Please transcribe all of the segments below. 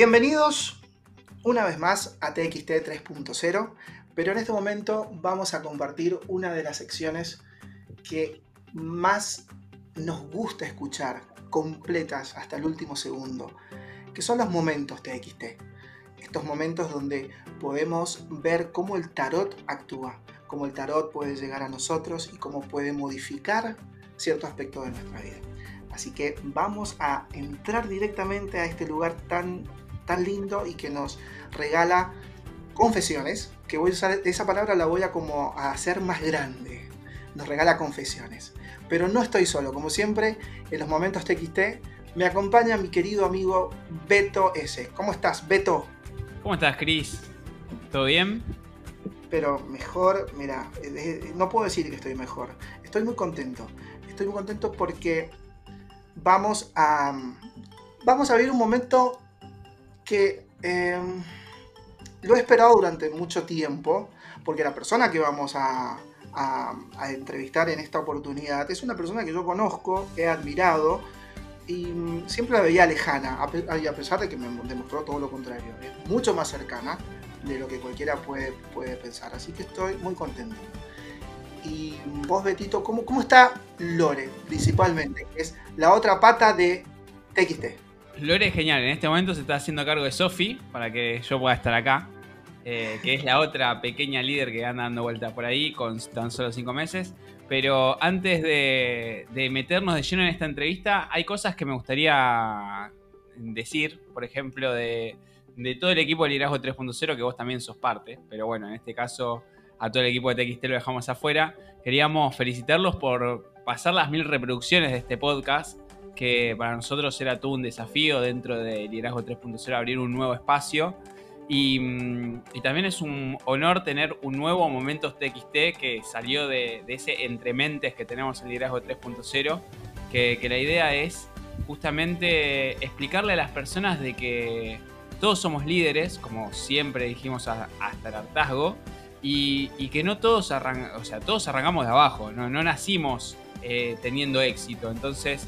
Bienvenidos una vez más a TXT 3.0, pero en este momento vamos a compartir una de las secciones que más nos gusta escuchar, completas hasta el último segundo, que son los momentos TXT. Estos momentos donde podemos ver cómo el tarot actúa, cómo el tarot puede llegar a nosotros y cómo puede modificar cierto aspecto de nuestra vida. Así que vamos a entrar directamente a este lugar tan tan lindo y que nos regala confesiones, que voy a usar esa palabra la voy a como a hacer más grande. Nos regala confesiones. Pero no estoy solo, como siempre, en los momentos TXT me acompaña mi querido amigo Beto S. ¿Cómo estás, Beto? ¿Cómo estás, Cris? ¿Todo bien? Pero mejor, mira, eh, no puedo decir que estoy mejor. Estoy muy contento. Estoy muy contento porque vamos a vamos a vivir un momento que em, lo he esperado durante mucho tiempo, porque la persona que vamos a, entrevistar en esta oportunidad es una persona que yo conozco, he admirado y mm, siempre la veía lejana, a, pesar de que me demostró todo lo contrario. Es mucho más cercana de lo que cualquiera puede, puede pensar, así que estoy muy contento. Y vos, Betito, ¿cómo, cómo está Lore, principalmente? Que es la otra pata de TXT. Lore es genial. En este momento se está haciendo cargo de Sofi para que yo pueda estar acá. Eh, que es la otra pequeña líder que anda dando vueltas por ahí con tan solo cinco meses. Pero antes de, meternos de lleno en esta entrevista, hay cosas que me gustaría decir, por ejemplo, de, todo el equipo de Liderazgo 3.0, que vos también sos parte, pero bueno, en este caso a todo el equipo de TXT lo dejamos afuera. Queríamos felicitarlos por pasar las mil reproducciones de este podcast que para nosotros era todo un desafío dentro de Liderazgo 3.0 abrir un nuevo espacio. Mm, y, también es un honor tener un nuevo Momentos TXT que salió de, ese entrementes que tenemos en Liderazgo 3.0, que, la idea es justamente explicarle a las personas de que todos somos líderes, como siempre dijimos hasta el hartazgo, y, que no todos, o sea, todos arrancamos de abajo, no, no nacimos eh, teniendo éxito. Entonces,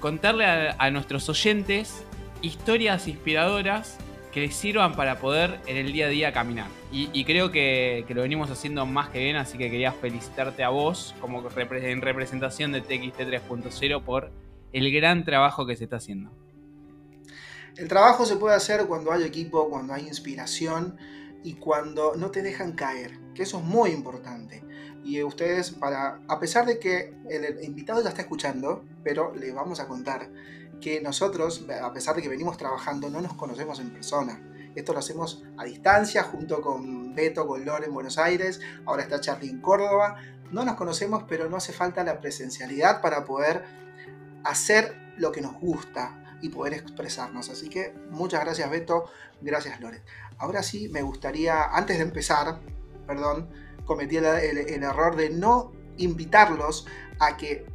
contarle a, nuestros oyentes historias inspiradoras que les sirvan para poder en el día a día caminar. Y, creo que, lo venimos haciendo más que bien, así que quería felicitarte a vos como en representación de TXT 3.0 por el gran trabajo que se está haciendo. El trabajo se puede hacer cuando hay equipo, cuando hay inspiración y cuando no te dejan caer, que eso es muy importante y ustedes para, a pesar de que el invitado ya está escuchando, pero le vamos a contar que nosotros, a pesar de que venimos trabajando, no nos conocemos en persona. Esto lo hacemos a distancia junto con Beto, con Lore en Buenos Aires, ahora está Charlie en Córdoba. No nos conocemos, pero no hace falta la presencialidad para poder hacer lo que nos gusta y poder expresarnos. Así que muchas gracias Beto, gracias Lore. Ahora sí, me gustaría, antes de empezar, perdón, cometí el, error de no invitarlos a que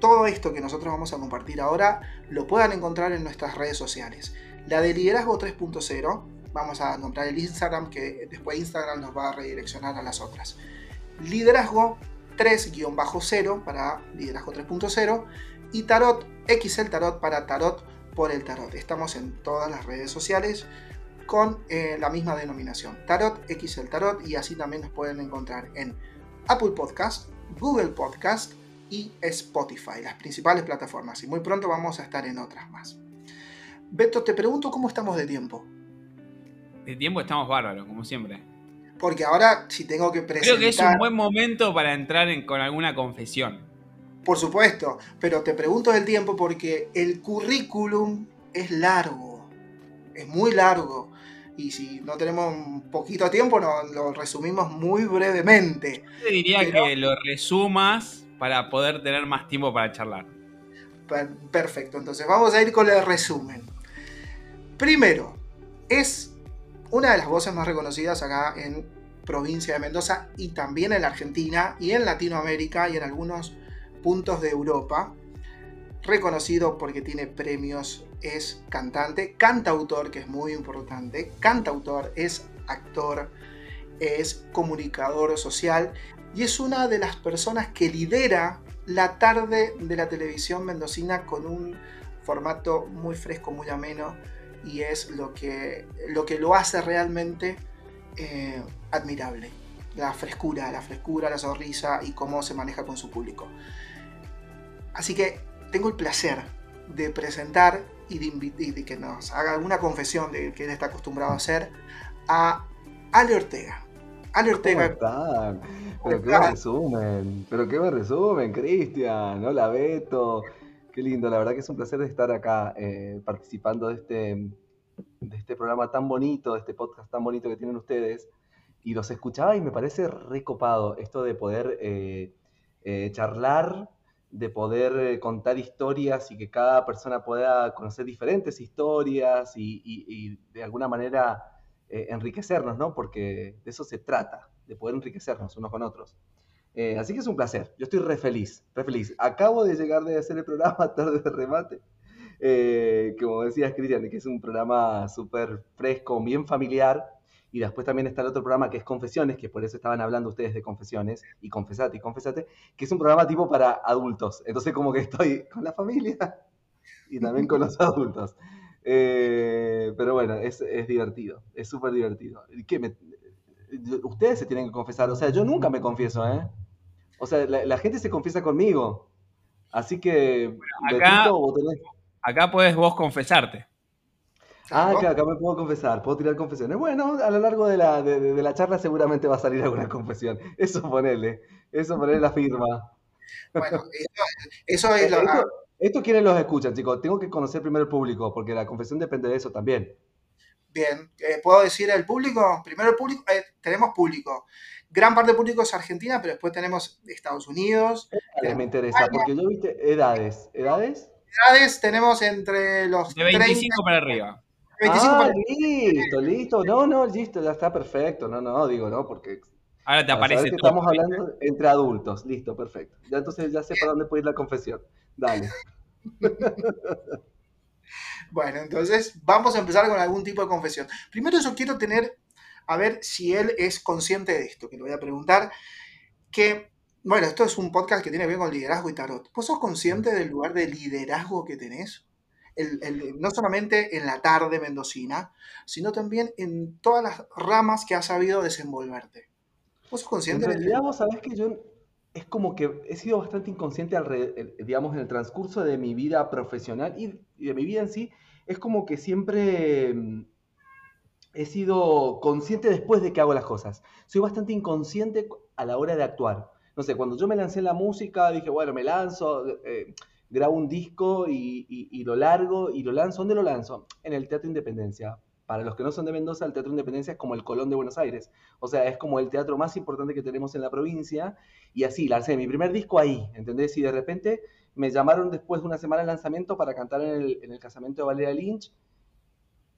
todo esto que nosotros vamos a compartir ahora lo puedan encontrar en nuestras redes sociales. La de Liderazgo 3.0, vamos a encontrar el Instagram, que después Instagram nos va a redireccionar a las otras. Liderazgo 3-0 para Liderazgo 3.0 y Tarot XL Tarot para Tarot por el Tarot. Estamos en todas las redes sociales con eh, la misma denominación, Tarot X el Tarot, y así también nos pueden encontrar en Apple Podcast, Google Podcast y Spotify, las principales plataformas. Y muy pronto vamos a estar en otras más. Beto, te pregunto cómo estamos de tiempo. De tiempo estamos bárbaros, como siempre. Porque ahora, si tengo que presentar... Creo que es un buen momento para entrar con alguna confesión. Por supuesto, pero te pregunto del tiempo porque el currículum es largo, es muy largo y si no tenemos un poquito tiempo, lo resumimos muy brevemente. Yo diría que lo resumas para poder tener más tiempo para charlar. Perfecto, entonces vamos a ir con el resumen. Primero, es una de las voces más reconocidas acá en provincia de Mendoza y también en la Argentina y en Latinoamérica y en algunos puntos de Europa reconocido porque tiene premios, es cantante, cantautor, que es muy importante, cantautor, es actor, es comunicador social y es una de las personas que lidera la tarde de la televisión mendocina con un formato muy fresco, muy ameno y es lo que lo, que lo hace realmente eh, admirable. La frescura, la frescura, la sonrisa y cómo se maneja con su público. Así que tengo el placer de presentar y de, que nos haga alguna confesión de que él está acostumbrado a hacer a Ale Ortega. Ale Ortega. ¿Cómo Pero qué me resumen, pero qué me resumen, Cristian. Hola Beto. Qué lindo, la verdad que es un placer estar acá eh, participando de este, de este programa tan bonito, de este podcast tan bonito que tienen ustedes. Y los escuchaba y me parece recopado esto de poder eh, eh, charlar de poder eh, contar historias y que cada persona pueda conocer diferentes historias y, de alguna manera eh, enriquecernos, ¿no? Porque de eso se trata, de poder enriquecernos unos con otros. Eh, así que es un placer, yo estoy re feliz, re feliz. Acabo de llegar de hacer el programa Tarde de Remate, como decías Cristian, que es un programa súper fresco, bien familiar, y después también está el otro programa que es Confesiones, que por eso estaban hablando ustedes de Confesiones, y Confesate y Confesate, que es un programa tipo para adultos. Entonces como que estoy con la familia y también con los adultos. Eh, pero bueno, es, divertido, es súper divertido. ¿Qué ustedes se tienen que confesar, o sea, yo nunca me confieso, ¿eh? O sea, la, gente se confiesa conmigo. Así que... acá, acá puedes vos confesarte. Ah, claro, acá me puedo confesar, puedo tirar confesiones. Bueno, a lo largo de la, de, la charla seguramente va a salir alguna confesión. Eso ponele, eso ponele la firma. Bueno, eso, es lo... Esto, esto quienes los escuchan, chicos. Tengo que conocer primero el público, porque la confesión depende de eso también. Bien, eh, ¿puedo decir el público? Primero el público, eh, tenemos público. Gran parte del público es Argentina, pero después tenemos Estados Unidos. me interesa, porque yo viste edades. ¿Edades? Edades tenemos entre los de 25 para arriba. Ah, listo, listo. No, no, listo, ya está perfecto. No, no, digo, no, porque. Ahora te aparece todo. Estamos hablando entre adultos. Listo, perfecto. Ya entonces ya sé para dónde puede ir la confesión. Dale. bueno, entonces vamos a empezar con algún tipo de confesión. Primero yo quiero tener, a ver si él es consciente de esto, que le voy a preguntar, que, bueno, esto es un podcast que tiene que ver con liderazgo y tarot. ¿Vos sos consciente del lugar de liderazgo que tenés? No solamente en la tarde mendocina, sino también en todas las ramas que has sabido desenvolverte. ¿Vos sos consciente en realidad, vos sabés que yo es como que he sido bastante inconsciente, digamos, en el transcurso de mi vida profesional y, de mi vida en sí. Es como que siempre mm, he sido consciente después de que hago las cosas. Soy bastante inconsciente a la hora de actuar. No sé, cuando yo me lancé en la música, dije, bueno, me lanzo. Eh, grabo un disco y, lo largo y lo lanzo. ¿Dónde lo lanzo? En el Teatro Independencia. Para los que no son de Mendoza, el Teatro Independencia es como el Colón de Buenos Aires. O sea, es como el teatro más importante que tenemos en la provincia. Y así, lancé mi primer disco ahí, ¿entendés? Y de repente me llamaron después de una semana de lanzamiento para cantar en el, casamiento de Valeria Lynch.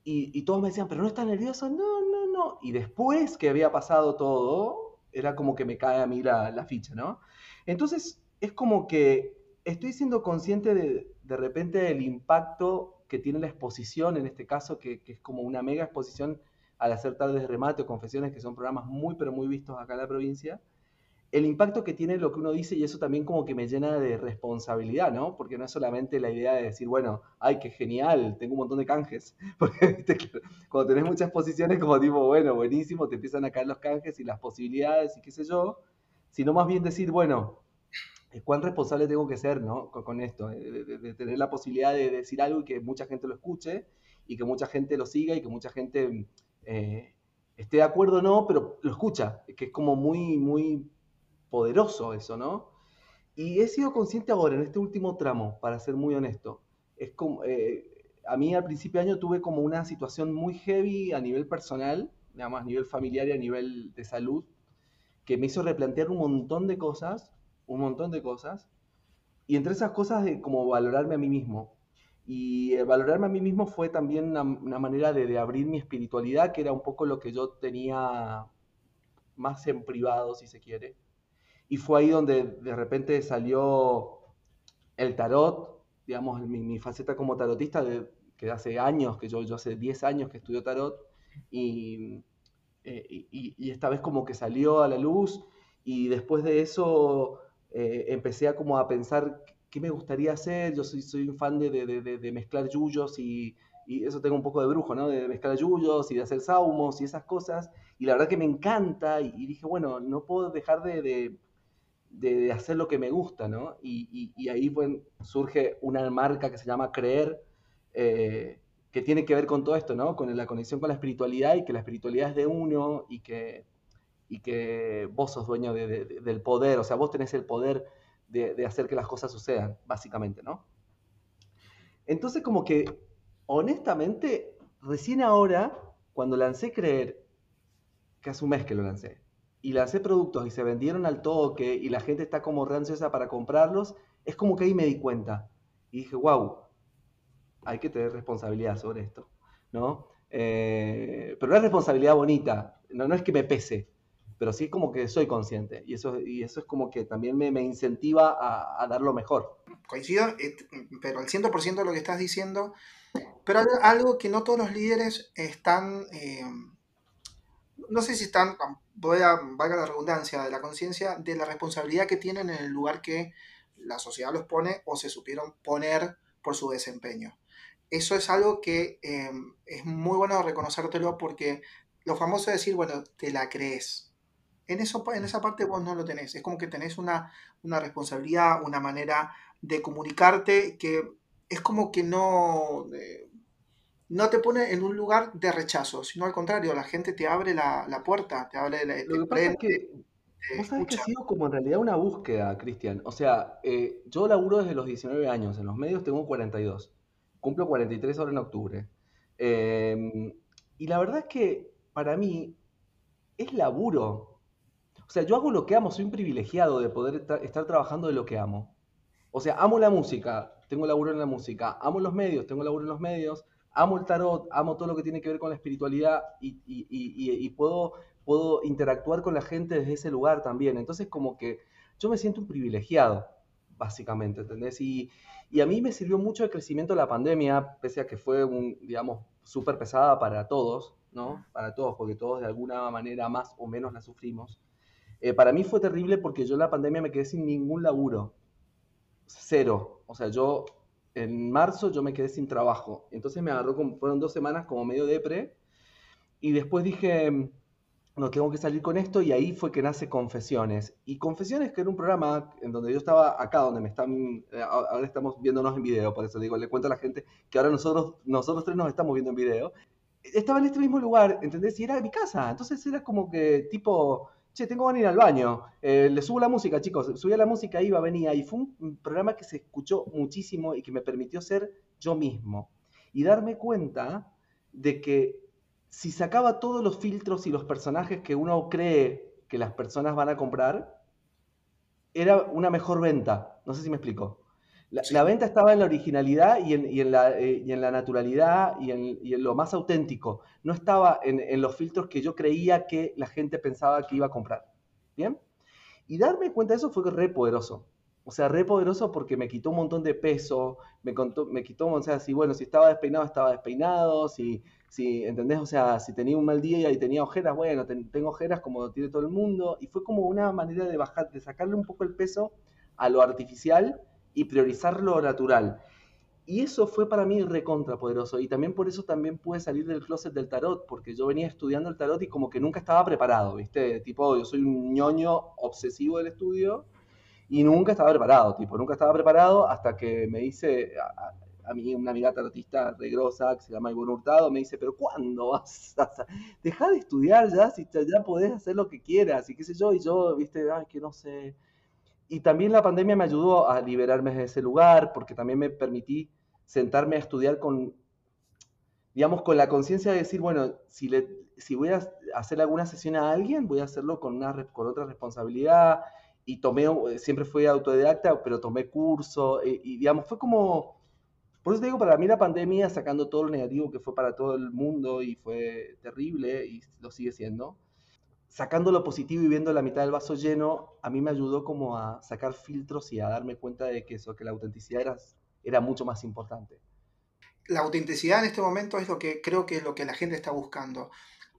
Y, todos me decían, pero no estás nervioso. No, no, no. Y después que había pasado todo, era como que me cae a mí la ficha, ¿no? Entonces, es como que estoy siendo consciente de, de repente del impacto que tiene la exposición, en este caso, que, es como una mega exposición al hacer tardes de remate o confesiones, que son programas muy, pero muy vistos acá en la provincia, el impacto que tiene lo que uno dice y eso también como que me llena de responsabilidad, ¿no? Porque no es solamente la idea de decir, bueno, ay, qué genial, tengo un montón de canjes, porque cuando tenés muchas exposiciones como tipo, bueno, buenísimo, te empiezan a caer los canjes y las posibilidades y qué sé yo, sino más bien decir, bueno, cuán responsable tengo que ser ¿no? con, esto, de, tener la posibilidad de decir algo y que mucha gente lo escuche y que mucha gente lo siga y que mucha gente eh, esté de acuerdo o no, pero lo escucha, que es como muy, muy poderoso eso, ¿no? Y he sido consciente ahora, en este último tramo, para ser muy honesto, es como, eh, a mí al principio de año tuve como una situación muy heavy a nivel personal, nada más a nivel familiar y a nivel de salud, que me hizo replantear un montón de cosas un montón de cosas. Y entre esas cosas, de como valorarme a mí mismo. Y eh, valorarme a mí mismo fue también una, manera de, abrir mi espiritualidad, que era un poco lo que yo tenía más en privado, si se quiere. Y fue ahí donde de repente salió el tarot, digamos, mi, faceta como tarotista, que hace años, que yo, yo hace 10 años que estudio tarot, eh, y, y, esta vez como que salió a la luz, y después de eso eh, empecé a como a pensar qué me gustaría hacer. Yo soy, soy un fan de, de, de, mezclar yuyos y, y eso tengo un poco de brujo, ¿no? De mezclar yuyos y de hacer saumos y esas cosas. Y la verdad que me encanta y, dije, bueno, no puedo dejar de, hacer lo que me gusta, ¿no? Y, y, ahí surge una marca que se llama Creer, eh, que tiene que ver con todo esto, ¿no? Con la conexión con la espiritualidad y que la espiritualidad es de uno y que, y que vos sos dueño del poder, o sea, vos tenés el poder de hacer que las cosas sucedan, básicamente, ¿no? Entonces como que honestamente, recién ahora, cuando lancé Creer, que hace un mes que lo lancé, y lancé productos y se vendieron al toque y la gente está como ansiosa para comprarlos, es como que ahí me di cuenta. Y dije, wow, hay que tener responsabilidad sobre esto, ¿no? Eh, pero es responsabilidad bonita, no es que me pese, pero sí como que soy consciente y eso, y eso es como que también me, incentiva a, a, dar lo mejor. Coincido, eh, pero al 100% de lo que estás diciendo pero algo que no todos los líderes están, eh, no sé si están, voy a, valga la redundancia, de la conciencia de la responsabilidad que tienen en el lugar que la sociedad los pone o se supieron poner por su desempeño. Eso es algo que eh, es muy bueno reconocértelo porque lo famoso es decir, bueno, te la crees. En, eso, en esa parte vos no lo tenés. Es como que tenés una, una responsabilidad, una manera de comunicarte que es como que no, eh, no te pone en un lugar de rechazo, sino al contrario, la gente te abre la, puerta, te abre la, Lo que pasa es que, vos sabés que ha sido como en realidad una búsqueda, Cristian. O sea, eh, yo laburo desde los 19 años, en los medios tengo 42, cumplo 43 ahora en octubre. Em, y la verdad es que para mí es laburo. O sea, yo hago lo que amo, soy un privilegiado de poder estar trabajando de lo que amo. O sea, amo la música, tengo laburo en la música, amo los medios, tengo laburo en los medios, amo el tarot, amo todo lo que tiene que ver con la espiritualidad y, puedo, puedo interactuar con la gente desde ese lugar también. Entonces, como que yo me siento un privilegiado, básicamente, ¿entendés? Y, a mí me sirvió mucho el crecimiento de la pandemia, pese a que fue, un, digamos, súper pesada para todos, ¿no? Para todos, porque todos de alguna manera más o menos la sufrimos. Eh, para mí fue terrible porque yo en la pandemia me quedé sin ningún laburo cero. O sea, yo en marzo yo me quedé sin trabajo. Entonces me agarró, como, fueron dos semanas como medio depre. Y después dije, no, tengo que salir con esto. Y ahí fue que nace Confesiones. Y Confesiones, que era un programa en donde yo estaba acá, donde me están, eh, ahora estamos viéndonos en video, por eso digo, le cuento a la gente que ahora nosotros, nosotros tres nos estamos viendo en video. Estaba en este mismo lugar, ¿entendés? Y era mi casa. Entonces era como que tipo che, tengo que ir al baño, eh, le subo la música, chicos, subía la música, iba, venía, y fue un programa que se escuchó muchísimo y que me permitió ser yo mismo y darme cuenta de que si sacaba todos los filtros y los personajes que uno cree que las personas van a comprar, era una mejor venta. No sé si me explico. La, venta estaba en la originalidad y en, la, eh, en la, naturalidad y en, lo más auténtico. No estaba en, los filtros que yo creía que la gente pensaba que iba a comprar. ¿Bien? Y darme cuenta de eso fue re poderoso. O sea, re poderoso porque me quitó un montón de peso, me, contó, me quitó, o sea, si bueno, si estaba despeinado, estaba despeinado, si, si, ¿entendés? O sea, si tenía un mal día y tenía ojeras, bueno, tengo ojeras como tiene todo el mundo. Y fue como una manera de bajar, de sacarle un poco el peso a lo artificial y priorizar lo natural. Y eso fue para mí recontrapoderoso. Y también por eso también pude salir del closet del tarot, porque yo venía estudiando el tarot y como que nunca estaba preparado, ¿viste? Tipo, yo soy un ñoño obsesivo del estudio y nunca estaba preparado, tipo, nunca estaba preparado hasta que me dice, a, mí una amiga tarotista regrosa que se llama Ivonne Hurtado, me dice, pero ¿cuándo vas a... Deja de estudiar ya, si ya podés hacer lo que quieras y qué sé yo, y yo, ¿viste? Ay, que no sé y también la pandemia me ayudó a liberarme de ese lugar, porque también me permití sentarme a estudiar con, digamos, con la conciencia de decir, bueno, si, le, si voy a hacer alguna sesión a alguien, voy a hacerlo con, una, con otra responsabilidad. Y tomé, siempre fui autodidacta, pero tomé curso. Y, y, digamos, fue como, por eso te digo, para mí la pandemia, sacando todo lo negativo que fue para todo el mundo y fue terrible, y lo sigue siendo, sacando lo positivo y viendo la mitad del vaso lleno, a mí me ayudó como a sacar filtros y a darme cuenta de que eso, que la autenticidad era, mucho más importante. La autenticidad en este momento es lo que creo que es lo que la gente está buscando.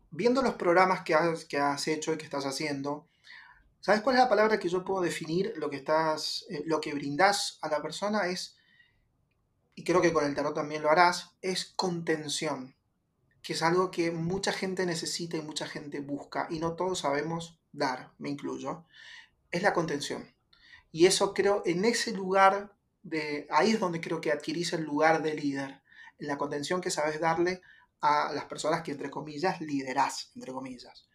Viendo los programas que has, hecho y que estás haciendo, ¿sabes cuál es la palabra que yo puedo definir lo que estás, eh, lo que brindas a la persona? Es y creo que con el tarot también lo harás, es contención, que es algo que mucha gente necesita y mucha gente busca y no todos sabemos dar, me incluyo, es la contención. Y eso creo, en ese lugar, de, ahí es donde creo que adquirís el lugar de líder, en la contención que sabes darle a las personas que, entre comillas, liderás, entre comillas.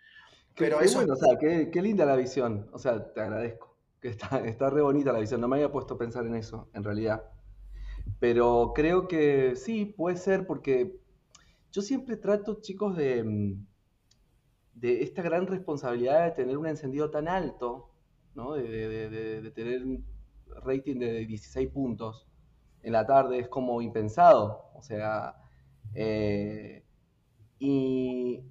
Pero eso... Bueno, o sea, qué, qué, linda la visión, o sea, te agradezco, que está, está re bonita la visión, no me había puesto a pensar en eso, en realidad. Pero creo que sí, puede ser, porque yo siempre trato, chicos, de, mm, de esta gran responsabilidad de tener un encendido tan alto, ¿no? de, tener un rating de 16 puntos en la tarde, es como impensado. O sea, eh, y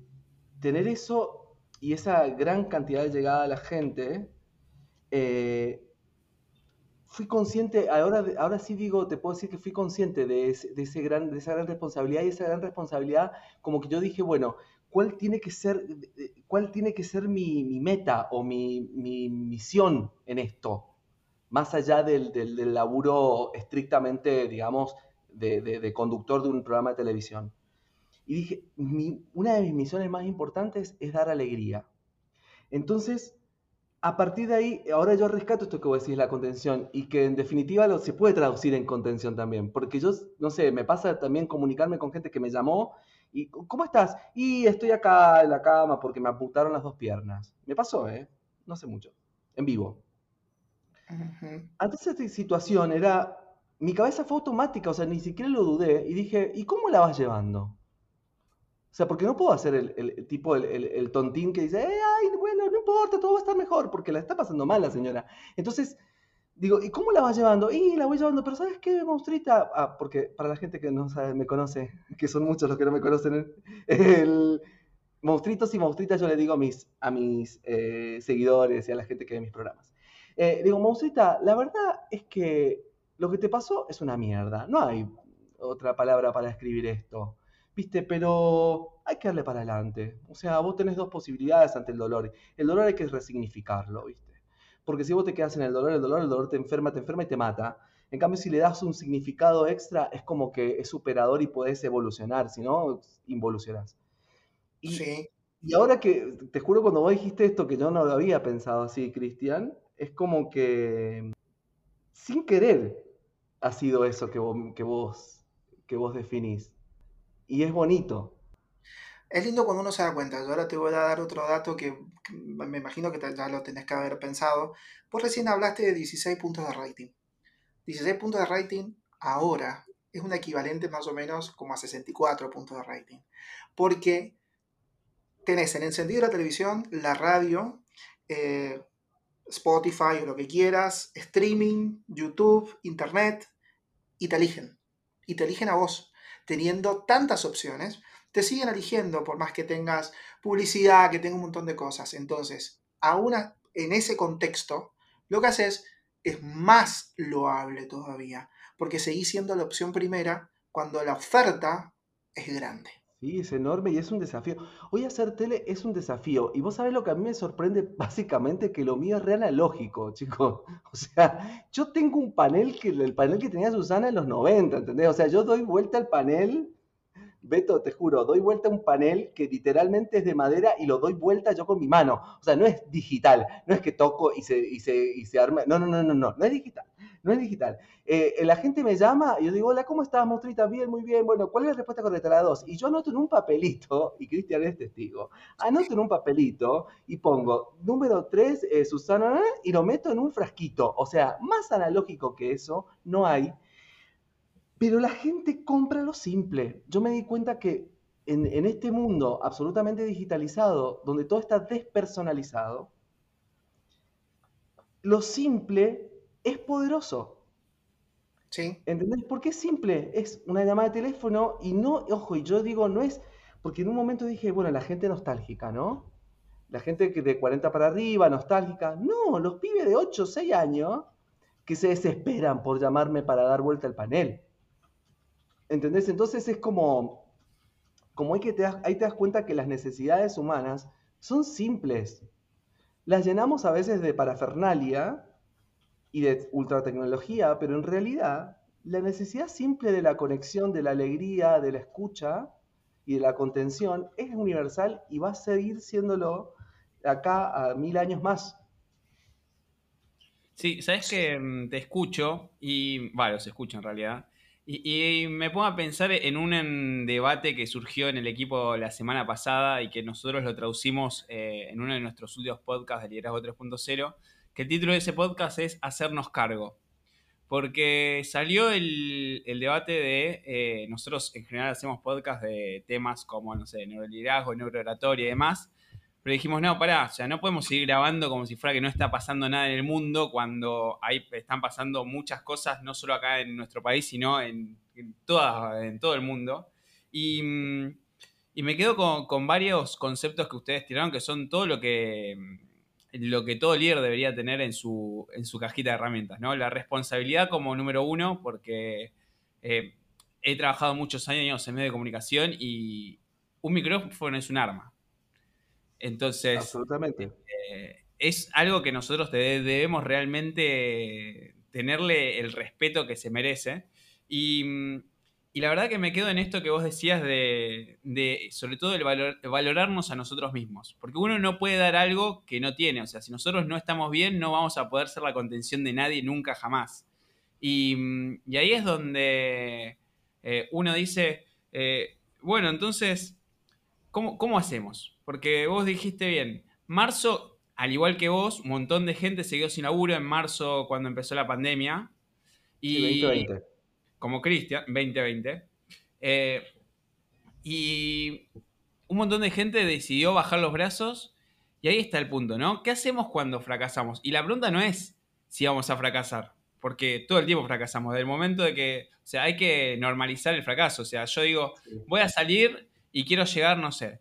tener eso y esa gran cantidad de llegada a la gente, eh, fui consciente, ahora, ahora sí digo, te puedo decir que fui consciente de, ese, gran, de esa gran responsabilidad y esa gran responsabilidad, como que yo dije, bueno, ¿cuál tiene que ser, cuál tiene que ser mi, meta o mi, misión en esto? Más allá del, del, laburo estrictamente, digamos, de, conductor de un programa de televisión. Y dije, una de mis misiones más importantes es dar alegría. Entonces, a partir de ahí, ahora yo rescato esto que vos decís, la contención, y que en definitiva lo, se puede traducir en contención también, porque yo, no sé, me pasa también comunicarme con gente que me llamó y, ¿cómo estás? Y estoy acá en la cama porque me apuntaron las dos piernas. Me pasó, ¿eh? No sé mucho, en vivo. Antes esta situación era, mi cabeza fue automática, o sea, ni siquiera lo dudé, y dije, ¿y cómo la vas llevando? O sea, porque no puedo hacer el, tipo, el, tontín que dice, eh, ay, bueno, no importa, todo va a estar mejor, porque la está pasando mal la señora. Entonces, digo, ¿y cómo la vas llevando? Y la voy llevando, pero ¿sabes qué, monstruita? Ah, porque para la gente que no sabe, me conoce, que son muchos los que no me conocen, el, monstruitos y monstruitas yo le digo a mis, a mis eh, seguidores y a la gente que ve mis programas. Eh, digo, monstruita, la verdad es que lo que te pasó es una mierda. No hay otra palabra para escribir esto. ¿Viste? Pero hay que darle para adelante. O sea, vos tenés dos posibilidades ante el dolor. El dolor hay que resignificarlo, ¿viste? Porque si vos te quedas en el dolor, el dolor, el dolor te enferma, te enferma y te mata. En cambio, si le das un significado extra, es como que es superador y puedes evolucionar, si no, involucionás. Y, sí. y ahora que, te juro, cuando vos dijiste esto, que yo no lo había pensado así, Cristian, es como que sin querer ha sido eso que que vos, que vos definís y es bonito. Es lindo cuando uno se da cuenta. Yo ahora te voy a dar otro dato que, me imagino que ya lo tenés que haber pensado. Vos recién hablaste de 16 puntos de rating. 16 puntos de rating ahora es un equivalente más o menos como a 64 puntos de rating. Porque tenés el encendido la televisión, la radio, eh, Spotify o lo que quieras, streaming, YouTube, internet, y te eligen. Y te eligen a vos teniendo tantas opciones, te siguen eligiendo por más que tengas publicidad, que tenga un montón de cosas. Entonces, aún en ese contexto, lo que haces es más loable todavía, porque seguís siendo la opción primera cuando la oferta es grande. Sí, es enorme y es un desafío. Hoy hacer tele es un desafío. Y vos sabés lo que a mí me sorprende básicamente que lo mío es re analógico, chicos. O sea, yo tengo un panel que el panel que tenía Susana en los 90, ¿entendés? O sea, yo doy vuelta al panel Beto, te juro, doy vuelta a un panel que literalmente es de madera y lo doy vuelta yo con mi mano. O sea, no es digital, no es que toco y se, y se, y se arma. No, no, no, no, no, no es digital. No es digital. Eh, la gente me llama y yo digo, hola, ¿cómo estás, monstruita? Bien, muy bien. Bueno, ¿cuál es la respuesta correcta? La dos. Y yo anoto en un papelito, y Cristian es testigo, anoto en un papelito y pongo número 3, eh, Susana, y lo meto en un frasquito. O sea, más analógico que eso no hay. Pero la gente compra lo simple. Yo me di cuenta que en, este mundo absolutamente digitalizado, donde todo está despersonalizado, lo simple es poderoso. Sí. ¿Entendés? Porque es simple, es una llamada de teléfono y no, ojo, y yo digo, no es, porque en un momento dije, bueno, la gente nostálgica, ¿no? La gente de 40 para arriba, nostálgica. No, los pibes de 8 o 6 años que se desesperan por llamarme para dar vuelta al panel. ¿Entendés? Entonces es como, como hay que te ahí te das cuenta que las necesidades humanas son simples. Las llenamos a veces de parafernalia y de ultratecnología, pero en realidad la necesidad simple de la conexión, de la alegría, de la escucha y de la contención es universal y va a seguir siéndolo acá a mil años más. Sí, sabes que mm, te escucho y, bueno, se escucha en realidad. Y, me pongo a pensar en un debate que surgió en el equipo la semana pasada y que nosotros lo traducimos eh, en uno de nuestros últimos podcasts de Liderazgo 3.0, que el título de ese podcast es Hacernos cargo. Porque salió el, debate de, eh, nosotros en general hacemos podcast de temas como, no sé, neuroliderazgo, neurooratoria y demás, pero dijimos, no, pará, o sea, no podemos seguir grabando como si fuera que no está pasando nada en el mundo cuando ahí están pasando muchas cosas, no solo acá en nuestro país, sino en, en todo el mundo. Y, me quedo con, varios conceptos que ustedes tiraron, que son todo lo que lo que todo líder debería tener en su, en su cajita de herramientas, ¿no? La responsabilidad como número uno, porque eh, he trabajado muchos años en medio de comunicación y un micrófono es un arma. Entonces, Absolutamente. Eh, es algo que nosotros debemos realmente tenerle el respeto que se merece. Y mm, y la verdad que me quedo en esto que vos decías de, sobre todo el valorarnos a nosotros mismos. Porque uno no puede dar algo que no tiene. O sea, si nosotros no estamos bien, no vamos a poder ser la contención de nadie nunca jamás. Y, ahí es donde eh, uno dice, eh, bueno, entonces, ¿cómo, ¿cómo hacemos? Porque vos dijiste bien, marzo, al igual que vos, un montón de gente se quedó sin laburo en marzo cuando empezó la pandemia. Y, 2020 como Cristian, 2020. Eh, y un montón de gente decidió bajar los brazos y ahí está el punto, ¿no? ¿Qué hacemos cuando fracasamos? Y la pregunta no es si vamos a fracasar, porque todo el tiempo fracasamos, del momento de que, o sea, hay que normalizar el fracaso, o sea, yo digo, voy a salir y quiero llegar, no sé,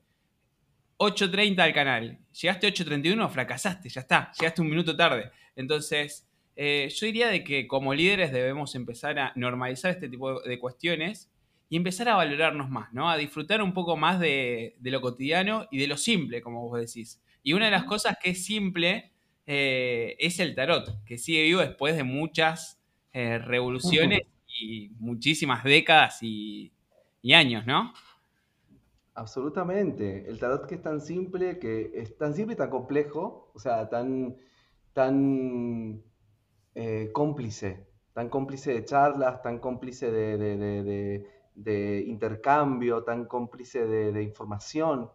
8.30 al canal, llegaste 8.31, fracasaste, ya está, llegaste un minuto tarde, entonces eh, yo diría de que como líderes debemos empezar a normalizar este tipo de cuestiones y empezar a valorarnos más, ¿no? A disfrutar un poco más de, lo cotidiano y de lo simple, como vos decís. Y una de las cosas que es simple eh, es el tarot, que sigue vivo después de muchas eh, revoluciones y muchísimas décadas y, y años, ¿no? Absolutamente. El tarot que es tan simple, que es tan simple y tan complejo, o sea, tan, tan eh, cómplice, tan cómplice de charlas, tan cómplice de, intercambio, tan cómplice de, información,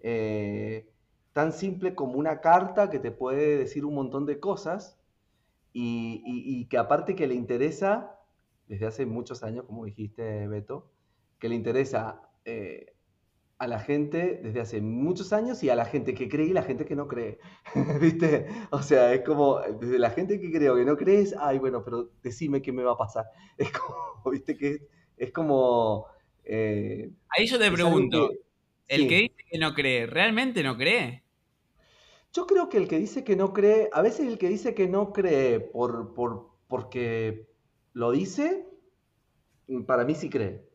eh, tan simple como una carta que te puede decir un montón de cosas y, que aparte que le interesa, desde hace muchos años, como dijiste Beto, que le interesa eh, a la gente desde hace muchos años y a la gente que cree y la gente que no cree. ¿Viste? O sea, es como, desde la gente que cree o que no crees, ay, bueno, pero decime qué me va a pasar. Es como, ¿viste? Que es, como... Eh, Ahí yo te pregunto, el que dice que no cree, ¿realmente no cree? Yo creo que el que dice que no cree, a veces el que dice que no cree por, por, porque lo dice, para mí sí cree.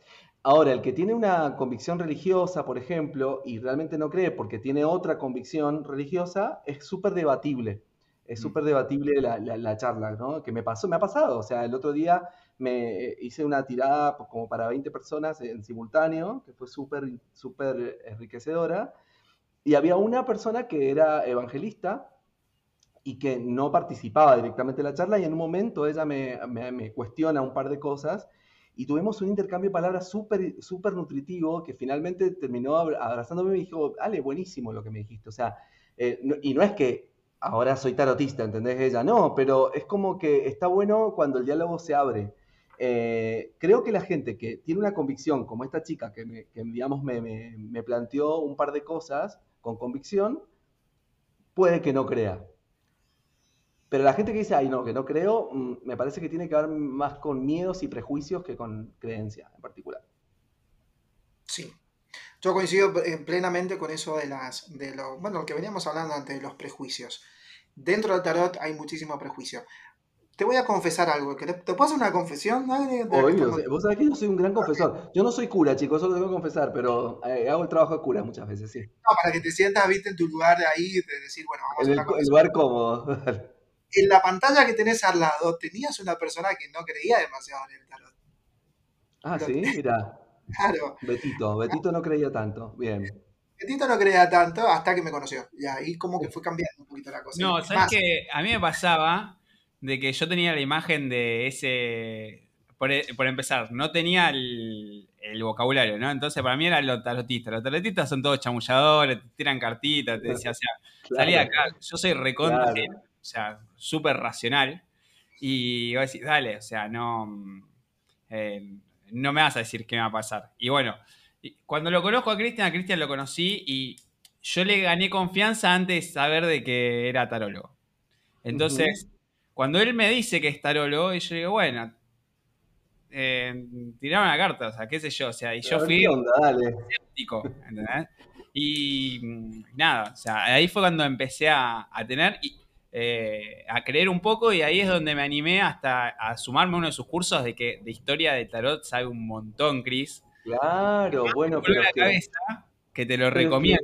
Ahora, el que tiene una convicción religiosa, por ejemplo, y realmente no cree porque tiene otra convicción religiosa, es súper debatible. Es mm. súper debatible la, charla, ¿no? Que me pasó, me ha pasado. O sea, el otro día me hice una tirada como para 20 personas en simultáneo, que fue súper, súper enriquecedora. Y había una persona que era evangelista y que no participaba directamente en la charla y en un momento ella me, me, me cuestiona un par de cosas y tuvimos un intercambio de palabras súper super nutritivo que finalmente terminó abrazándome y me dijo, Ale, buenísimo lo que me dijiste. O sea, eh, y no es que ahora soy tarotista, ¿entendés? Ella, no, pero es como que está bueno cuando el diálogo se abre. Eh, creo que la gente que tiene una convicción, como esta chica que, me, digamos, me, me planteó un par de cosas con convicción, puede que no crea. Pero la gente que dice, ay, no, que no creo, mm, me parece que tiene que ver más con miedos y prejuicios que con creencia en particular. Sí. Yo coincido plenamente con eso de las, de lo, bueno, lo que veníamos hablando antes de los prejuicios. Dentro del tarot hay muchísimo prejuicio. Te voy a confesar algo. ¿Te puedo hacer una confesión? Obvio, vos sabés que yo soy un gran confesor. Yo no soy cura, chicos, solo tengo que confesar, pero eh, hago el trabajo de cura muchas veces, sí. No, para que te sientas, viste, en tu lugar de ahí, de decir, bueno, vamos a el, el lugar cómodo. en la pantalla que tenés al lado tenías una persona que no creía demasiado en el tarot. Ah, sí, mira. Claro. Betito, Betito no creía tanto. Bien. Betito no creía tanto hasta que me conoció. Y ahí como que fue cambiando un poquito la cosa. No, ¿sabes que A mí me pasaba de que yo tenía la imagen de ese. Por, empezar, no tenía el, vocabulario, ¿no? Entonces para mí eran los tarotistas. Los tarotistas son todos chamulladores, te tiran cartitas, te decía, o sea, salía acá. Yo soy recontra, o sea, súper racional. Y voy a decir, dale, o sea, no. Eh, no me vas a decir qué me va a pasar. Y bueno, cuando lo conozco a Cristian, a Cristian lo conocí y yo le gané confianza antes de saber de que era tarólogo. Entonces, cuando él me dice que es tarólogo, y yo digo, bueno, eh, tiraron la carta, o sea, qué sé yo, o sea, y yo fui escéptico, ¿entendés? Y mm, nada, o sea, ahí fue cuando empecé a, tener y, eh, a creer un poco y ahí es donde me animé hasta a sumarme a uno de sus cursos de que de historia de tarot sabe un montón, Chris. Claro, bueno, pero la cabeza, que te lo recomiendo.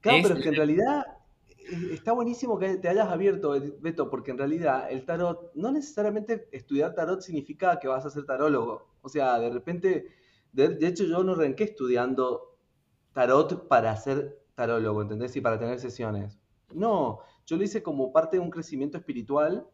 claro, pero es que en realidad está buenísimo que te hayas abierto, Beto, porque en realidad el tarot, no necesariamente estudiar tarot significa que vas a ser tarólogo. O sea, de repente, de, hecho yo no arranqué estudiando tarot para ser tarólogo, ¿entendés? Y para tener sesiones. No, yo lo hice como parte de un crecimiento espiritual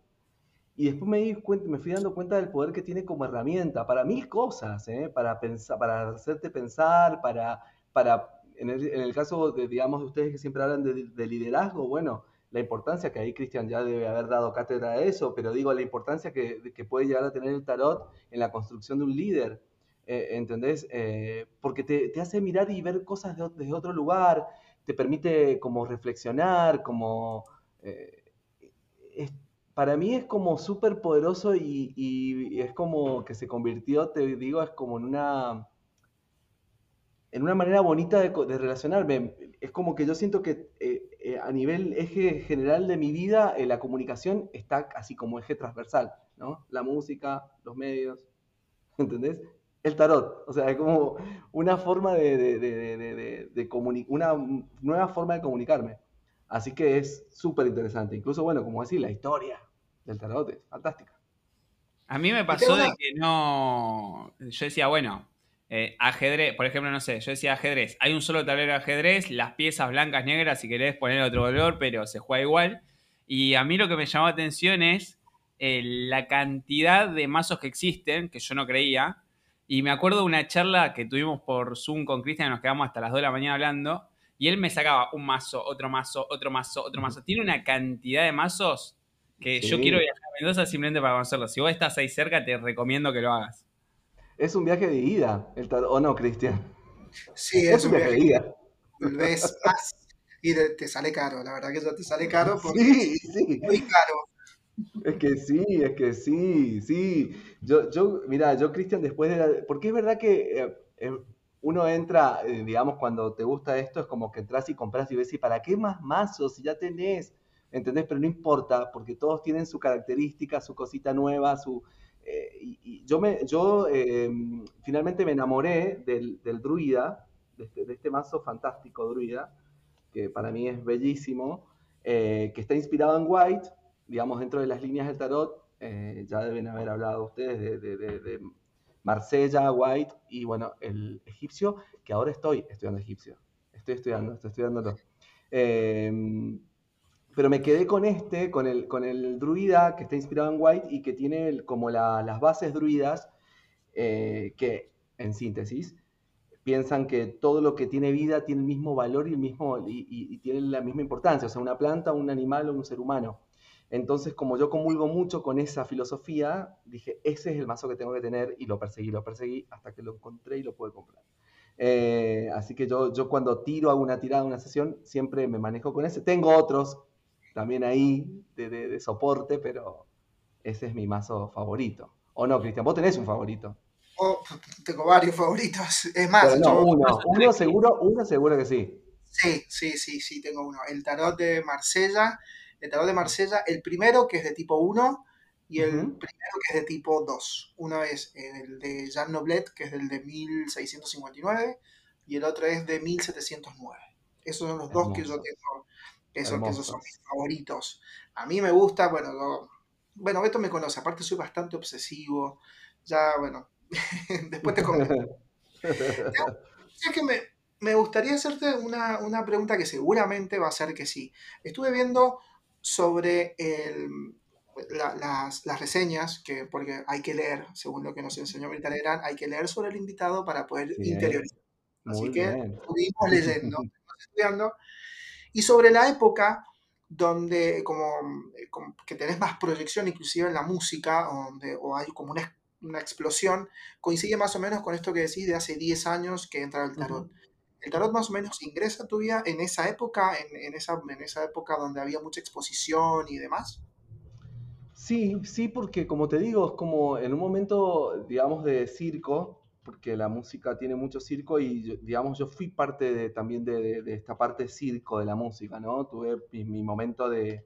y después me, di cuenta, me fui dando cuenta del poder que tiene como herramienta para mil cosas, ¿eh? para, pensar, para hacerte pensar, para, para en, el, caso, de, digamos, de ustedes que siempre hablan de, liderazgo, bueno, la importancia que ahí Cristian ya debe haber dado cátedra de eso, pero digo, la importancia que, que puede llegar a tener el tarot en la construcción de un líder, eh, ¿entendés? Eh, porque te, hace mirar y ver cosas desde otro lugar, te permite como reflexionar, como para mí es como súper poderoso y, es como que se convirtió, te digo, es como en una, en una manera bonita de, relacionarme. Es como que yo siento que eh, eh, a nivel eje general de mi vida, eh, la comunicación está así como eje transversal, ¿no? La música, los medios, ¿entendés? El tarot, o sea, es como una forma de, de, una nueva forma de comunicarme. Así que es súper interesante. Incluso, bueno, como decir, la historia, del tarot fantástica. A mí me pasó de que no. Yo decía, bueno, eh, ajedrez, por ejemplo, no sé, yo decía ajedrez. Hay un solo tablero de ajedrez, las piezas blancas, negras, si querés poner otro color, pero se juega igual. Y a mí lo que me llamó la atención es eh, la cantidad de mazos que existen, que yo no creía. Y me acuerdo de una charla que tuvimos por Zoom con Cristian, nos quedamos hasta las 2 de la mañana hablando, y él me sacaba un mazo, otro mazo, otro mazo, otro mazo. Tiene una cantidad de mazos que yo quiero viajar a Mendoza simplemente para conocerlo. Si vos estás ahí cerca, te recomiendo que lo hagas. Es un viaje de ida, el ¿o no, Cristian? Sí, es, un viaje, de ida. Ves más y te, sale caro, la verdad que ya te sale caro porque sí, sí. muy caro. Es que sí, es que sí, sí. Yo, yo mira, yo, Cristian, después de la... Porque es verdad que eh, eh, uno entra, eh, digamos, cuando te gusta esto, es como que entras y compras y ves, ¿y para qué más mazos? Si ya tenés ¿entendés? Pero no importa, porque todos tienen su característica, su cosita nueva, su... Eh, y, yo, me, yo em, finalmente me enamoré del, druida, este, de este, mazo fantástico druida, que para mí es bellísimo, eh, que está inspirado en White, digamos, dentro de las líneas del tarot, ya deben haber hablado ustedes de, de, Marsella, White y bueno, el egipcio, que ahora estoy estudiando egipcio. Estoy estudiando, estoy estudiándolo. Eh, pero me quedé con este, con el, con el druida que está inspirado en White y que tiene como las bases druidas eh, que, en síntesis, piensan que todo lo que tiene vida tiene el mismo valor y, el mismo, y, tiene la misma importancia, o sea, una planta, un animal o un ser humano. Entonces, como yo comulgo mucho con esa filosofía, dije, ese es el mazo que tengo que tener y lo perseguí, lo perseguí hasta que lo encontré y lo pude comprar. Eh, así que yo, yo cuando tiro, hago una tirada, una sesión, siempre me manejo con ese. Tengo otros también ahí de, soporte, pero ese es mi mazo favorito. ¿O no, Cristian? ¿Vos tenés un favorito? Oh, tengo varios favoritos. Es más, uno, seguro, uno seguro que sí. Sí, sí, sí, sí, tengo uno. El tarot de Marsella, el tarot de Marsella, el primero que es de tipo 1 y el primero que es de tipo 2. Uno es el de Jean Noblet, que es del de 1659, y el otro es de 1709. Esos son los dos que yo tengo Eso, que esos son mis favoritos. A mí me gusta, bueno, bueno, Beto me conoce, aparte soy bastante obsesivo. Ya, bueno, después te comento. que me, me, gustaría hacerte una, una, pregunta que seguramente va a ser que sí. Estuve viendo sobre el, las, las, reseñas, que, porque hay que leer, según lo que nos enseñó Mirta Legrand, hay que leer sobre el invitado para poder interiorizar. Así que estuvimos leyendo, estudiando. Y sobre la época donde como, que tenés más proyección inclusive en la música, donde, o hay como una, una, explosión, coincide más o menos con esto que decís de hace 10 años que entra el tarot. ¿El tarot más o menos ingresa a tu vida en esa época, en, esa, en esa época donde había mucha exposición y demás? Sí, sí, porque como te digo, es como en un momento, digamos, de circo, porque la música tiene mucho circo y, digamos, yo fui parte también de, esta parte circo de la música, ¿no? Tuve mi, momento de,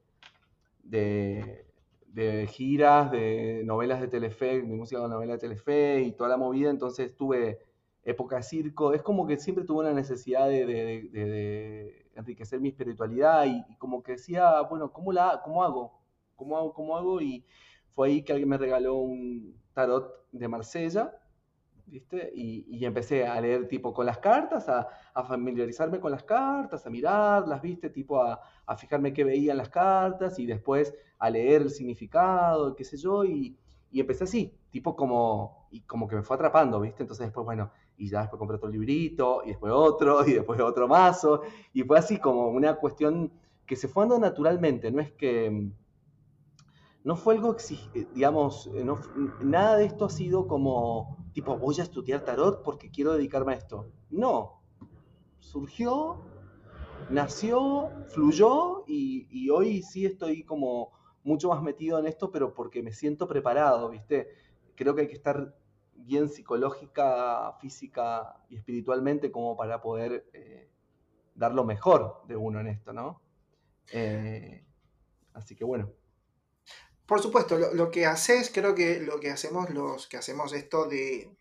de, giras, de novelas de Telefe, mi música de novela de Telefe y toda la movida, entonces tuve época circo. Es como que siempre tuve una necesidad de, enriquecer mi espiritualidad y, como que decía, bueno, ¿cómo, la, cómo hago? ¿Cómo hago? ¿Cómo hago? Y fue ahí que alguien me regaló un tarot de Marsella ¿viste? Y, empecé a leer tipo con las cartas, a, familiarizarme con las cartas, a mirarlas, ¿viste? Tipo a, fijarme qué veían las cartas y después a leer el significado, qué sé yo, y, empecé así, tipo como, y como que me fue atrapando, ¿viste? Entonces después, bueno, y ya después compré otro librito, y después otro, y después otro mazo, y fue así como una cuestión que se fue dando naturalmente, no es que no fue algo, eh, digamos, eh, nada de esto ha sido como, tipo, voy a estudiar tarot porque quiero dedicarme a esto. No, surgió, nació, fluyó y, hoy sí estoy como mucho más metido en esto, pero porque me siento preparado, ¿viste? Creo que hay que estar bien psicológica, física y espiritualmente como para poder eh, dar lo mejor de uno en esto, ¿no? así que bueno. Por supuesto, lo, que haces, creo que lo que hacemos los que hacemos esto de,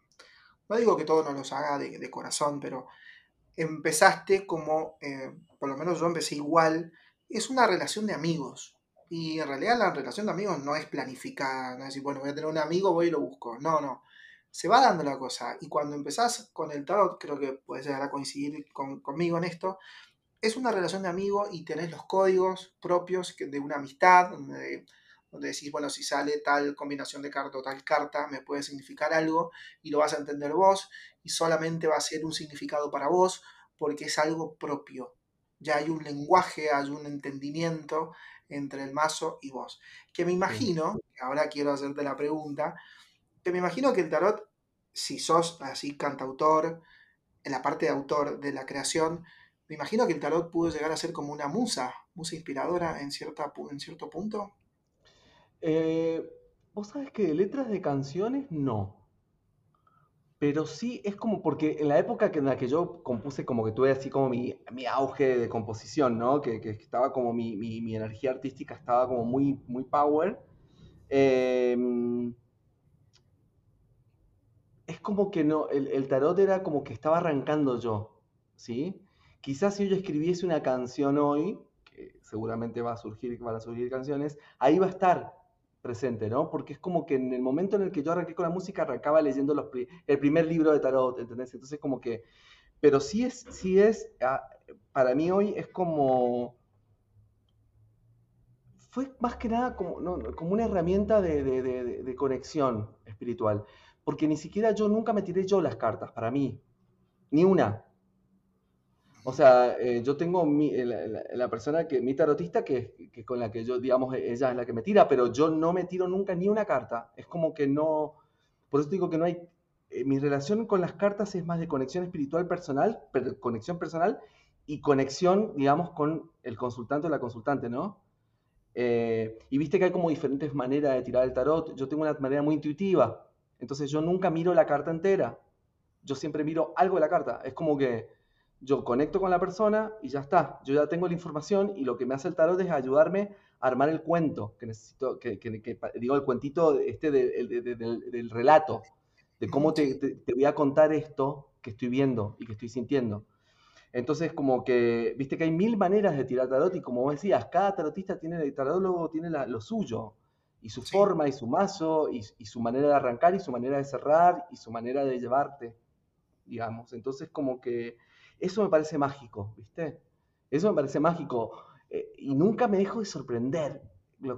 no digo que todo nos los haga de, corazón, pero empezaste como, eh, por lo menos yo empecé igual, es una relación de amigos. Y en realidad la relación de amigos no es planificada, no es decir, bueno, voy a tener un amigo, voy y lo busco. No, no. Se va dando la cosa. Y cuando empezás con el tarot, creo que puedes llegar a coincidir conmigo en esto, es una relación de amigos y tenés los códigos propios de una amistad, donde donde decís, bueno, si sale tal combinación de carta o tal carta, me puede significar algo y lo vas a entender vos y solamente va a ser un significado para vos porque es algo propio. Ya hay un lenguaje, hay un entendimiento entre el mazo y vos. Que me imagino, ahora quiero hacerte la pregunta, que me imagino que el tarot, si sos así cantautor, en la parte de autor de la creación, me imagino que el tarot pudo llegar a ser como una musa, musa inspiradora en, cierta, en cierto punto. Eh, Vos sabés que de letras de canciones no. Pero sí es como porque en la época en la que yo compuse, como que tuve así como mi, auge de composición, ¿no? Que, estaba como mi, energía artística estaba como muy, muy power. Em, es como que no, el, tarot era como que estaba arrancando yo, ¿sí? Quizás si yo escribiese una canción hoy, que seguramente va a surgir, van a surgir canciones, ahí va a estar presente, ¿no? Porque es como que en el momento en el que yo arranqué con la música, arrancaba leyendo los, el primer libro de tarot, ¿entendés? Entonces como que, pero sí es, sí es, ah, para mí hoy es como, fue más que nada como, como una herramienta de, de conexión espiritual, porque ni siquiera yo nunca me tiré yo las cartas, para mí, ni una. O sea, eh, yo tengo eh, la, persona que, mi tarotista, que, con la que yo, digamos, e, ella es la que me tira, pero yo no me tiro nunca ni una carta. Es como que no, por eso digo que no hay, eh, mi relación con las cartas es más de conexión espiritual personal, conexión personal y conexión, digamos, con el consultante o la consultante, ¿no? y viste que hay como diferentes maneras de tirar el tarot. Yo tengo una manera muy intuitiva, entonces yo nunca miro la carta entera. Yo siempre miro algo de la carta. Es como que yo conecto con la persona y ya está. Yo ya tengo la información y lo que me hace el tarot es ayudarme a armar el cuento que necesito, que, digo, el cuentito este del, relato, de cómo te, voy a contar esto que estoy viendo y que estoy sintiendo. Entonces, como que, viste que hay mil maneras de tirar tarot y como vos decías, cada tarotista tiene, el tarotólogo tiene lo suyo, y su forma, y su mazo, y, su manera de arrancar, y su manera de cerrar, y su manera de llevarte, digamos. Entonces, como que eso me parece mágico, ¿viste? Eso me parece mágico. Eh, y nunca me dejo de sorprender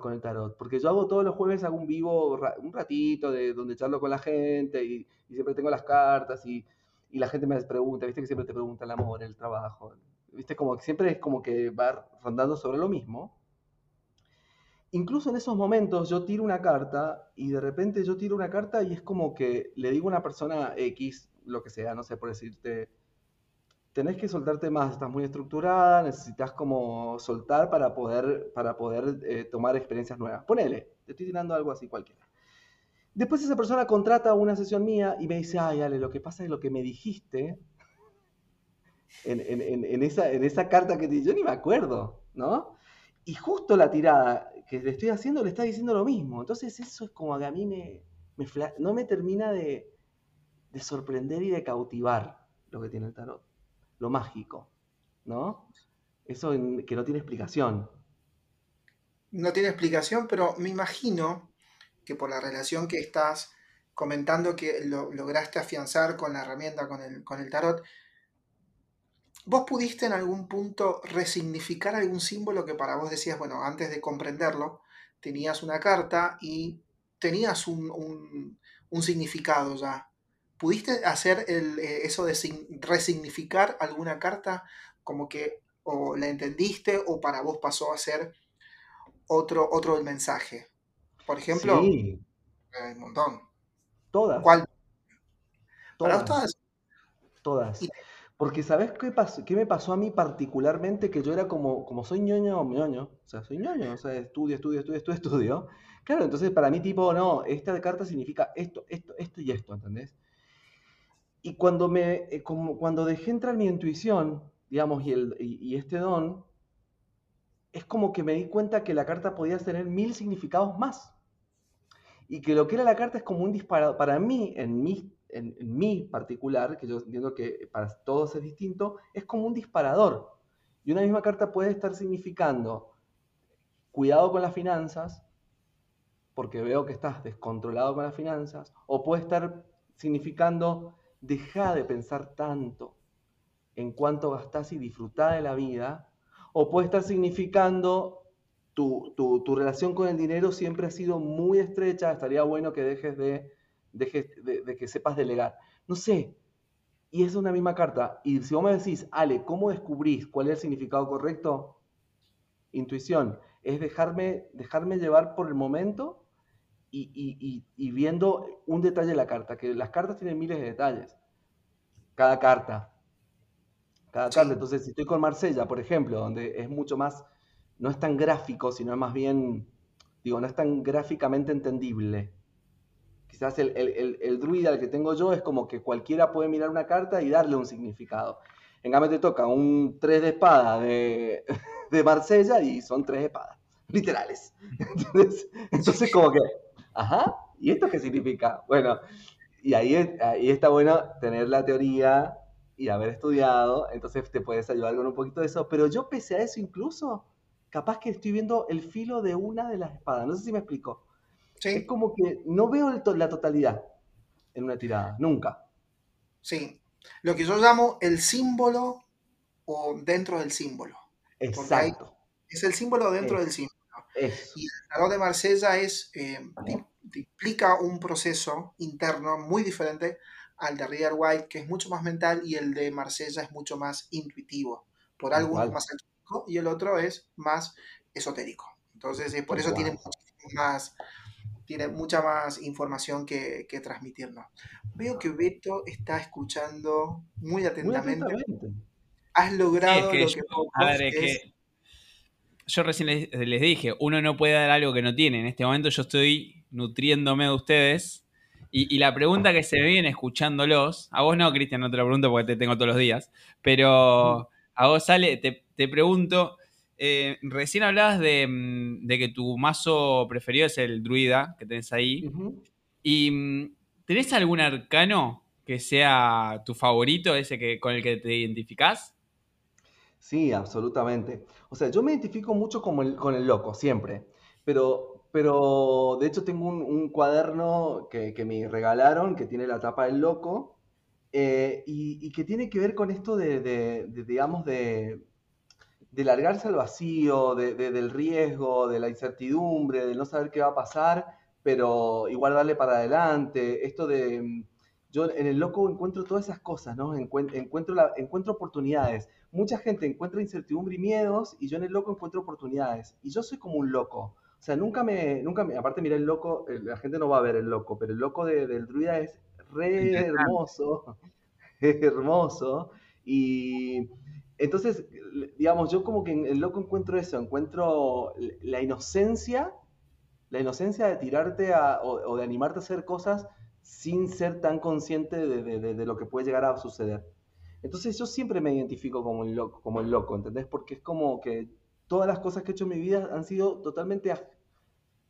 con el tarot, porque yo hago todos los jueves, hago un vivo, un ratito de donde charlo con la gente, y, y siempre tengo las cartas, y y la gente me pregunta, viste que siempre te pregunta el amor, el trabajo, viste como que siempre es como que va rondando sobre lo mismo. Incluso en esos momentos yo tiro una carta y de repente yo tiro una carta y es como que le digo a una persona X, lo que sea, no sé, por decirte, tenés que soltarte más, estás muy estructurada, necesitas como soltar para poder, para poder eh, tomar experiencias nuevas. Ponele, te estoy tirando algo así cualquiera. Después esa persona contrata una sesión mía y me dice, ay, Ale, lo que pasa es lo que me dijiste en, esa, en esa carta que te yo ni me acuerdo, ¿no? Y justo la tirada que le estoy haciendo le está diciendo lo mismo. Entonces eso es como que a mí me, no me termina de, de sorprender y de cautivar lo que tiene el tarot, lo mágico, ¿no? Eso que no tiene explicación. No tiene explicación, pero me imagino que por la relación que estás comentando que lo, lograste afianzar con la herramienta, con el, con el tarot, ¿vos pudiste en algún punto resignificar algún símbolo que para vos decías, bueno, antes de comprenderlo, tenías una carta y tenías un, significado ya? ¿Pudiste hacer el, eh, eso de resignificar alguna carta como que o la entendiste o para vos pasó a ser otro, otro el mensaje? Por ejemplo, sí. hay un montón. Todas. ¿Cuál? Todas. todas? Todas. Porque ¿sabes qué, qué me pasó a mí particularmente? Que yo era como, como soy ñoño, ñoño, o sea, soy ñoño, o sea, estudio, estudio, estudio, estudio, estudio. Claro, entonces para mí tipo, no, esta carta significa esto, esto, esto y esto, ¿entendés? Y cuando, me, eh, como, cuando dejé entrar mi intuición, digamos, y, el, y este don, es como que me di cuenta que la carta podía tener mil significados más y que lo que era la carta es como un disparador. Para mí, en mi, en, mi particular, que yo entiendo que para todos es distinto, es como un disparador. Y una misma carta puede estar significando cuidado con las finanzas, porque veo que estás descontrolado con las finanzas, o puede estar significando deja de pensar tanto en cuánto gastás y disfrutar de la vida, o puede estar significando tu, relación con el dinero siempre ha sido muy estrecha, estaría bueno que dejes de, de, que sepas delegar. No sé, y es una misma carta. Y si vos me decís, Ale, ¿cómo descubrís cuál es el significado correcto? Intuición, es dejarme, dejarme llevar por el momento y, viendo un detalle de la carta, que las cartas tienen miles de detalles. Cada carta. Cada carta. Entonces, si estoy con Marsella, por ejemplo, donde es mucho más no es tan gráfico, sino más bien, digo, no es tan gráficamente entendible. Quizás el, el, druida el que tengo yo es como que cualquiera puede mirar una carta y darle un significado. En cambio te toca un 3 de espada de, de Marsella y son tres espadas, literales. Entonces, entonces como que, ajá, ¿y esto qué significa? Bueno, y ahí, ahí está bueno tener la teoría y haber estudiado, entonces te puedes ayudar con un poquito de eso, pero yo pese a eso incluso, capaz que estoy viendo el filo de una de las espadas. No sé si me explico. Es como que no veo la totalidad en una tirada, nunca. Sí. Lo que yo llamo el símbolo o dentro del símbolo. Exacto. es el símbolo dentro del símbolo. Y el tarot de Marsella es, eh, implica un proceso interno muy diferente al de Rider White, que es mucho más mental, y el de Marsella es mucho más intuitivo. Por algo más y el otro es más esotérico. Entonces, eh, por eso tiene, más, tiene mucha más información que, que, transmitirnos. Veo que Beto está escuchando muy atentamente. Has logrado lo que yo, yo recién les, dije, uno no puede dar algo que no tiene. En este momento yo estoy nutriéndome de ustedes. Y, la pregunta que se me viene escuchándolos, a vos no, Cristian, no te lo pregunto porque te tengo todos los días, pero a vos sale, te, te pregunto, eh, recién hablabas mm, de, que tu mazo preferido es el druida que tenés ahí. ¿Y mm, tenés algún arcano que sea tu favorito, ese que, con el que te identificás? Sí, absolutamente. O sea, yo me identifico mucho como el- con el loco, siempre. Pero, pero de hecho tengo un, un cuaderno que, que me regalaron que tiene la tapa del loco eh, y, y que tiene que ver con esto de, de- de, digamos, de, de largarse al vacío, de- de- del riesgo, de la incertidumbre, de no saber qué va a pasar, pero igual darle para adelante. Esto de, mm, yo en el loco encuentro todas esas cosas, ¿no? Encuent- encuentro, la- encuentro oportunidades. Mucha gente encuentra incertidumbre y miedos, y yo en el loco encuentro oportunidades. Y yo soy como un loco. O sea, nunca me, nunca me, aparte mira el loco, la gente no va a ver el loco, pero el loco de- del druida es re hermoso, hermoso. Y entonces, digamos, yo como que en el loco encuentro eso, encuentro la inocencia, la inocencia de tirarte o, de animarte a hacer cosas sin ser tan consciente de, lo que puede llegar a suceder. Entonces yo siempre me identifico como el loco, como el loco, ¿entendés? Porque es como que todas las cosas que he hecho en mi vida han sido totalmente aj-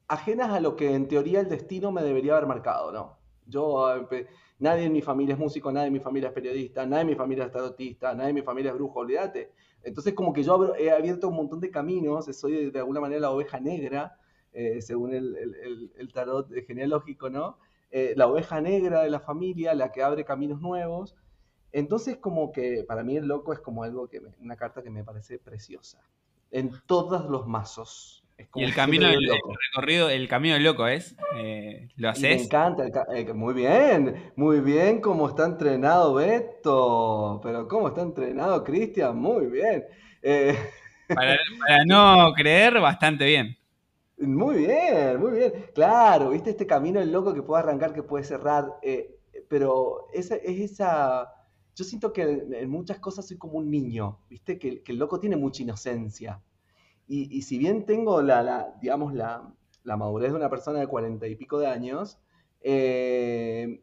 ajenas a lo que en teoría el destino me debería haber marcado, ¿no? Yo, pe- nadie en mi familia es músico, nadie en mi familia es periodista, nadie en mi familia es tarotista, nadie en mi familia es brujo, olvídate. Entonces como que yo he abierto un montón de caminos, soy de, alguna manera la oveja negra, eh, según el- el- el tarot genealógico, ¿no? Eh, la oveja negra de la familia, la que abre caminos nuevos. Entonces como que para mí el loco es como algo que, me- una carta que me parece preciosa. En todos los mazos. Y el camino del el el loco. recorrido, el camino del loco es. Eh, ¿Lo Y me haces? encanta, el eh, muy bien, muy bien cómo está entrenado Beto, pero cómo está entrenado Cristian, muy bien. Eh, Para, para no creer, bastante bien. muy bien, muy bien. Claro, viste este camino el loco que puede arrancar, que puede cerrar, pero esa, es esa... Yo siento que en, en muchas cosas soy como un niño, viste, que, que el loco tiene mucha inocencia. Y, y si bien tengo la, digamos, la, madurez de una persona de cuarenta y pico de años, eh,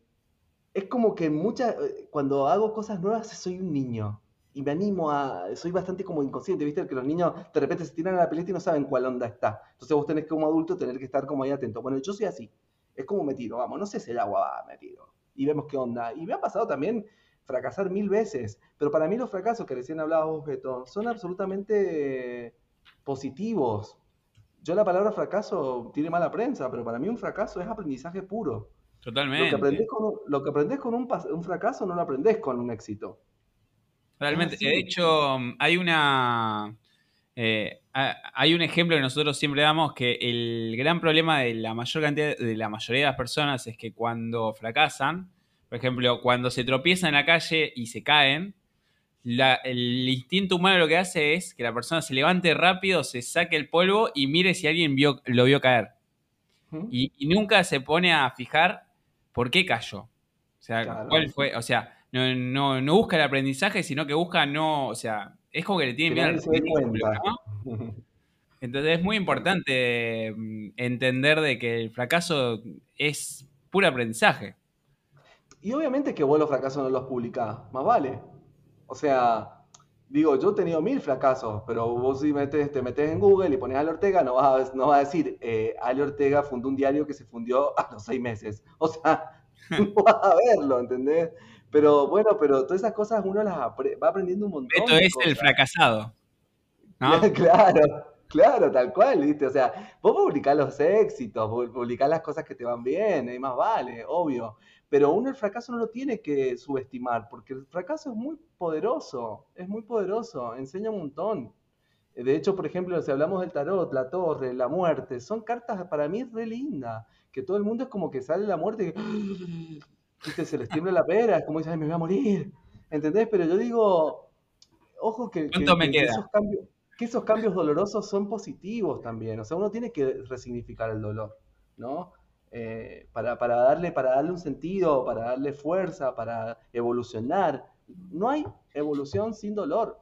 es como que muchas, cuando hago cosas nuevas soy un niño. Y me animo a, soy bastante como inconsciente, ¿viste? Que los niños de repente se tiran a la pileta y no saben cuál onda está. Entonces vos tenés que como adulto tener que estar como ahí atento. Bueno, yo soy así. Es como me tiro, vamos, no sé si el agua va, me tiro. Y vemos qué onda. Y me ha pasado también fracasar mil veces. Pero para mí los fracasos que recién hablabas vos, Beto, son absolutamente positivos. Yo la palabra fracaso tiene mala prensa, pero para mí un fracaso es aprendizaje puro. Lo que Totalmente. con lo que aprendés con un, pas- un fracaso no lo aprendés con un éxito. Realmente. De hecho, hay una. eh, ha- hay un ejemplo que nosotros siempre damos que el gran problema de la mayor cantidad, de la mayoría de las personas es que cuando fracasan, por ejemplo, cuando se tropiezan en la calle y se caen, la- el instinto humano lo que hace es que la persona se levante rápido, se saque el polvo y mire si alguien vio, lo vio caer. ¿Mm? Y, y nunca se pone a fijar por qué cayó. O sea, Claro. cuál fue. O sea, no, no, no busca el aprendizaje, sino que busca no. O sea, es como que le tiene miedo al. Entonces es muy importante mm, entender de que el fracaso es puro aprendizaje. Y obviamente que vos los fracasos no los publicás, más vale. O sea, digo, yo he tenido mil fracasos, pero vos si metes, te metes en Google y pones Ale Ortega, no vas a, no vas a decir, eh, Ale Ortega fundó un diario que se fundió a los seis meses. O sea, no vas a verlo, ¿entendés? Pero bueno, pero todas esas cosas uno las apre- va aprendiendo un montón. Esto es el fracasado. ¿no? Claro, claro, tal cual, ¿viste? O sea, vos publicás los éxitos, pu- publicás las cosas que te van bien, y más vale, obvio. Pero uno el fracaso no lo tiene que subestimar, porque el fracaso es muy poderoso, es muy poderoso, enseña un montón. De hecho, por ejemplo, si hablamos del tarot, la torre, la muerte, son cartas para mí re lindas, que todo el mundo es como que sale la muerte y se les tiembla la pera, es como dice, ay, me voy a morir, ¿entendés? Pero yo digo, ojo que, que- ¿Cuánto me que- que queda? esos cambios, que esos cambios dolorosos son positivos también, o sea, uno tiene que resignificar el dolor, ¿no? Eh, para, para darle, para darle un sentido, para darle fuerza, para evolucionar. No hay evolución sin dolor.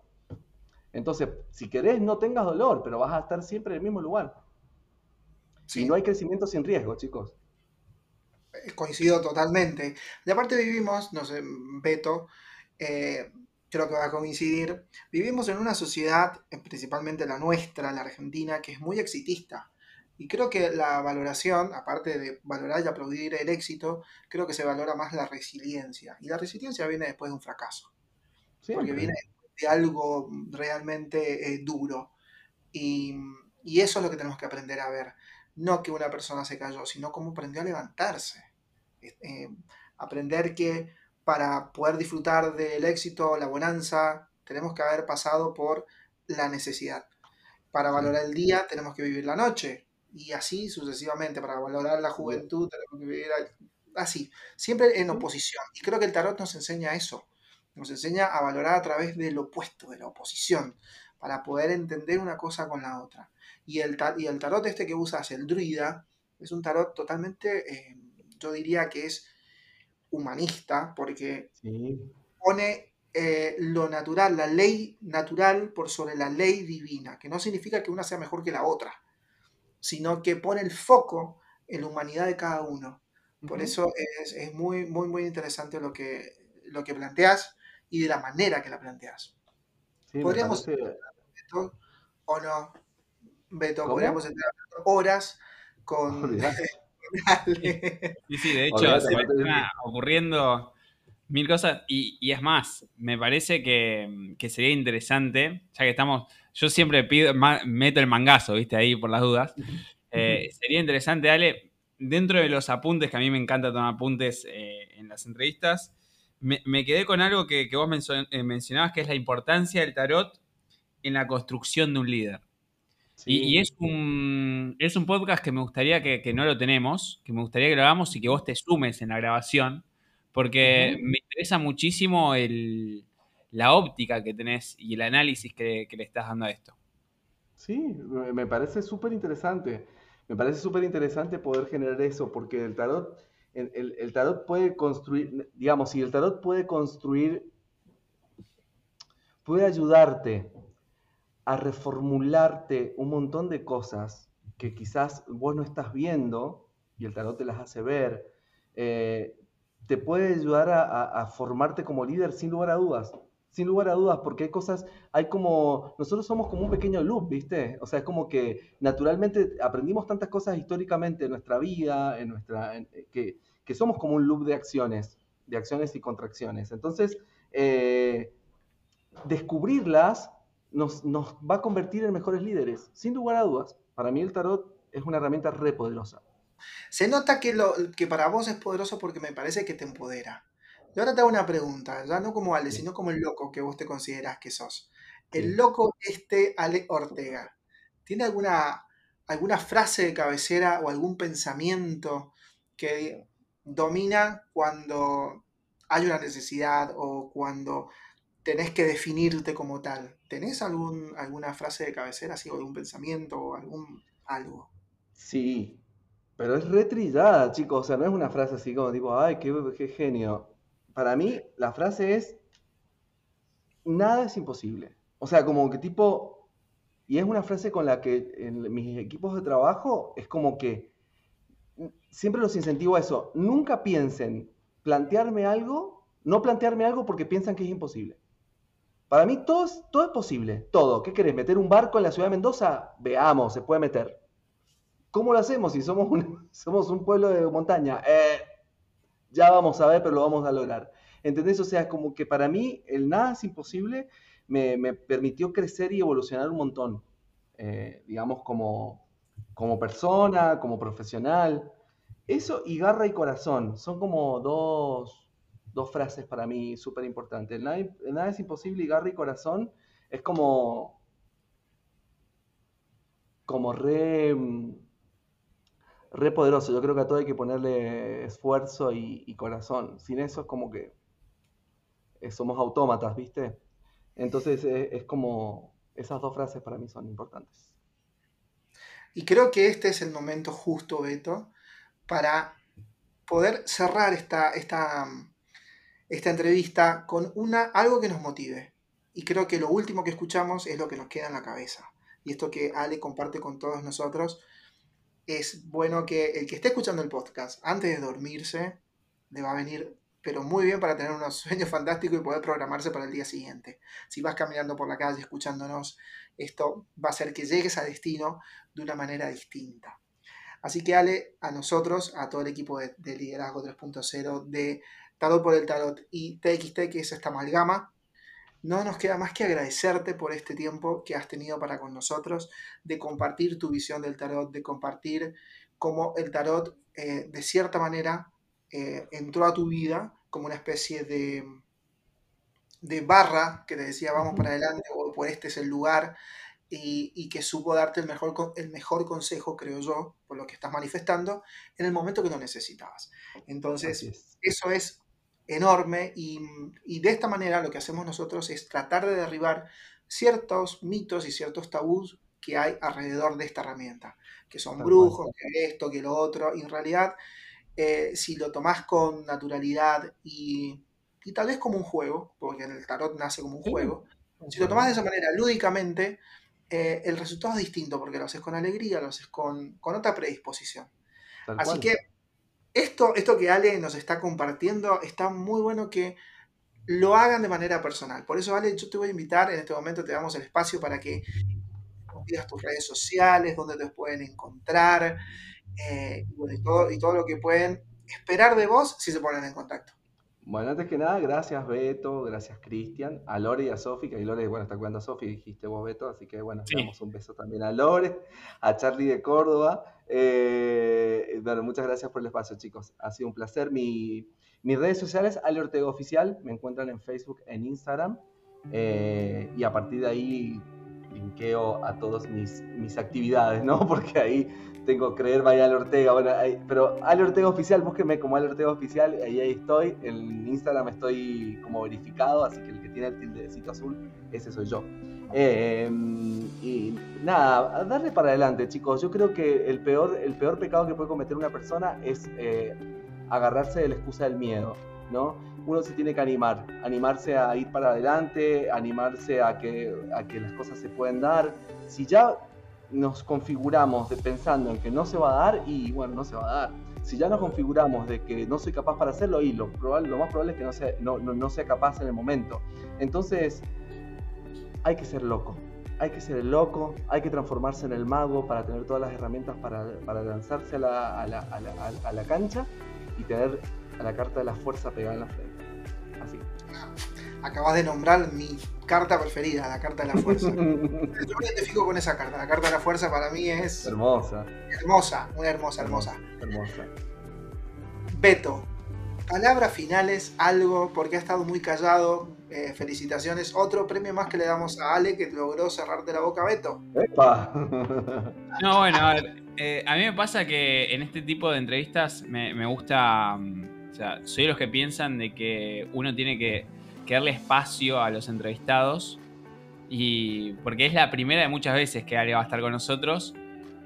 Entonces, si querés, no tengas dolor, pero vas a estar siempre en el mismo lugar. Sí. Y no hay crecimiento sin riesgo, chicos. Eh, Coincido totalmente. Y aparte vivimos, no sé, Beto, eh, creo que va a coincidir, vivimos en una sociedad, principalmente la nuestra, la argentina, que es muy exitista. Y creo que la valoración, aparte de valorar y aplaudir el éxito, creo que se valora más la resiliencia. Y la resiliencia viene después de un fracaso. Porque viene de algo realmente eh, duro. Y, y, eso es lo que tenemos que aprender a ver. No que una persona se cayó, sino cómo aprendió a levantarse. Eh, aprender que para poder disfrutar del éxito, la bonanza, tenemos que haber pasado por la necesidad. Para valorar el día tenemos que vivir la noche y así sucesivamente. Para valorar la juventud tenemos que vivir así, siempre en oposición. Y creo que el tarot nos enseña eso, nos enseña a valorar a través del opuesto, de la oposición, para poder entender una cosa con la otra. Y el, y el tarot este que usas, el druida, es un tarot totalmente, eh, yo diría que es humanista, porque pone eh, lo natural, la ley natural por sobre la ley divina, que no significa que una sea mejor que la otra, sino que pone el foco en la humanidad de cada uno. Por eso es, muy, muy, muy interesante lo que, lo que planteas y de la manera que la planteas. podríamos Beto, o no, Beto, podríamos entrar horas con... sí, sí, de hecho, se me están ocurriendo mil cosas. Y, es más, me parece que, sería interesante, ya que estamos, yo siempre pido, meto el mangazo, viste, ahí por las dudas, eh, sería interesante, Ale, dentro de los apuntes, que a mí me encanta tomar apuntes eh, en las entrevistas, me, quedé con algo que, vos eh, mencionabas, que es la importancia del tarot en la construcción de un líder. Y, es, un, es un podcast que me gustaría que, no lo tenemos, que me gustaría que lo hagamos y que vos te sumes en la grabación, porque me interesa muchísimo el, la óptica que tenés y el análisis que, le estás dando a esto. Sí, me parece súper interesante. Me parece súper interesante poder generar eso, porque el tarot, el, tarot puede construir, digamos, si el tarot puede construir, puede ayudarte a reformularte un montón de cosas que quizás vos no estás viendo y el tarot te las hace ver, eh, te puede ayudar a formarte como líder sin lugar a dudas sin lugar a dudas, porque hay cosas, hay como, nosotros somos como un pequeño loop, ¿viste? O sea, es como que naturalmente aprendimos tantas cosas históricamente en nuestra vida, en nuestra, eh, que, que, somos como un loop de acciones, de acciones y contracciones. Entonces, eh, descubrirlas nos, nos va a convertir en mejores líderes, sin lugar a dudas. Para mí el tarot es una herramienta re poderosa. Se nota que, lo, que para vos es poderoso porque me parece que te empodera. Y ahora te hago una pregunta, ya no como Ale, sino como el loco que vos te consideras que sos. El loco este Ale Ortega, ¿tiene alguna, alguna frase de cabecera o algún pensamiento que domina cuando hay una necesidad o cuando tenés que definirte como tal? ¿Tenés algún, alguna frase de cabecera, así, o algún pensamiento o algún algo? Sí, pero es retrillada, chicos. O sea, no es una frase así como tipo, ay, qué, qué genio para mí la frase es, nada es imposible. O sea, como que tipo, y es una frase con la que en mis equipos de trabajo es como que siempre los incentivo a eso. Nunca piensen plantearme algo, no plantearme algo porque piensan que es imposible. Para mí todo es, todo es posible, todo. ¿Qué querés? ¿Meter un barco en la ciudad de Mendoza? Veamos, se puede meter. ¿Cómo lo hacemos si somos somos un pueblo de montaña? Eh, ya vamos a ver, pero lo vamos a lograr. ¿Entendés? O sea, como que para mí el nada es imposible me, permitió crecer y evolucionar un montón, eh, digamos, como, como persona, como profesional. Eso y garra y corazón son como dos, frases para mí súper importantes. Nada, nada es imposible y garra y corazón es como, como re re poderoso. Yo creo que a todo hay que ponerle esfuerzo y, corazón. Sin eso es como que eh, somos autómatas, ¿viste? Entonces eh, es, como, esas dos frases para mí son importantes. Y creo que este es el momento justo, Beto, para poder cerrar esta, esta, esta entrevista con una, algo que nos motive. Y creo que lo último que escuchamos es lo que nos queda en la cabeza. Y esto que Ale comparte con todos nosotros es bueno que el que esté escuchando el podcast antes de dormirse le va a venir, pero muy bien para tener unos sueños fantásticos y poder programarse para el día siguiente. Si vas caminando por la calle escuchándonos, esto va a hacer que llegues a destino de una manera distinta. Así que Ale, a nosotros, a todo el equipo de, Liderazgo 3.0, de Tarot por el Tarot y TXT, que es esta amalgama, no nos queda más que agradecerte por este tiempo que has tenido para con nosotros, de compartir tu visión del tarot, de compartir cómo el tarot, eh, de cierta manera, eh, entró a tu vida como una especie de, de barra que te decía vamos para adelante o por este es el lugar y, que supo darte el mejor, el mejor consejo, creo yo, por lo que estás manifestando, en el momento que lo necesitabas. Entonces, eso es enorme y, de esta manera lo que hacemos nosotros es tratar de derribar ciertos mitos y ciertos tabús que hay alrededor de esta herramienta, que son brujos, que esto, que lo otro, y en realidad eh, si lo tomás con naturalidad y, tal vez como un juego, porque en el tarot nace como un juego, si lo tomás de esa manera lúdicamente, eh, el resultado es distinto porque lo haces con alegría, lo haces con, otra predisposición. Así que esto, esto que Ale nos está compartiendo está muy bueno que lo hagan de manera personal. Por eso, Ale, yo te voy a invitar, en este momento te damos el espacio para que digas tus redes sociales, donde te pueden encontrar eh, y, todo, y todo lo que pueden esperar de vos si se ponen en contacto. Bueno, antes que nada, gracias Beto, gracias Cristian, a Lore y a Sofi, que ahí Lore, bueno, está cuidando a Sofi, dijiste vos Beto, así que bueno, le damos un beso también a Lore, a Charlie de Córdoba. Eh, bueno, muchas gracias por el espacio, chicos. Ha sido un placer. Mi, mis redes sociales, Ale Ortega Oficial, me encuentran en Facebook, en Instagram, eh, y a partir de ahí linkeo a todas mis, mis actividades, ¿no? Porque ahí tengo creer vaya Ale Ortega, bueno, pero Ale Ortega Oficial, búsquenme como Ale Ortega Oficial, ahí, ahí estoy, en Instagram estoy como verificado, así que el que tiene el tildecito azul, ese soy yo. Em, y nada, darle para adelante, chicos. Yo creo que el peor, el peor pecado que puede cometer una persona es eh, agarrarse de la excusa del miedo, ¿no? Uno se tiene que animar, animarse a ir para adelante, animarse a que, a que las cosas se pueden dar. Si ya nos configuramos de pensando en que no se va a dar y bueno, no se va a dar. Si ya nos configuramos de que no soy capaz para hacerlo y lo, probable, lo más probable es que no sea, no, no, sea capaz en el momento. Entonces, hay que ser loco. Hay que ser el loco, hay que transformarse en el mago para tener todas las herramientas para, para lanzarse a la, a, la, a, la, a la cancha y tener a la carta de la fuerza pegada en la frente. Así acabas de nombrar mi carta preferida, la carta de la fuerza. Yo me identifico con esa carta. La carta de la fuerza para mí es. Hermosa. Hermosa, una hermosa, hermosa. Hermosa. Beto, palabras finales, algo, porque ha estado muy callado. Eh, felicitaciones. Otro premio más que le damos a Ale que logró cerrarte la boca, Beto. ¡Epa! No, bueno, a ver. Eh, a mí me pasa que en este tipo de entrevistas me, me gusta. Mm, o sea, soy de los que piensan de que uno tiene que que darle espacio a los entrevistados. Y porque es la primera de muchas veces que Ale va a estar con nosotros.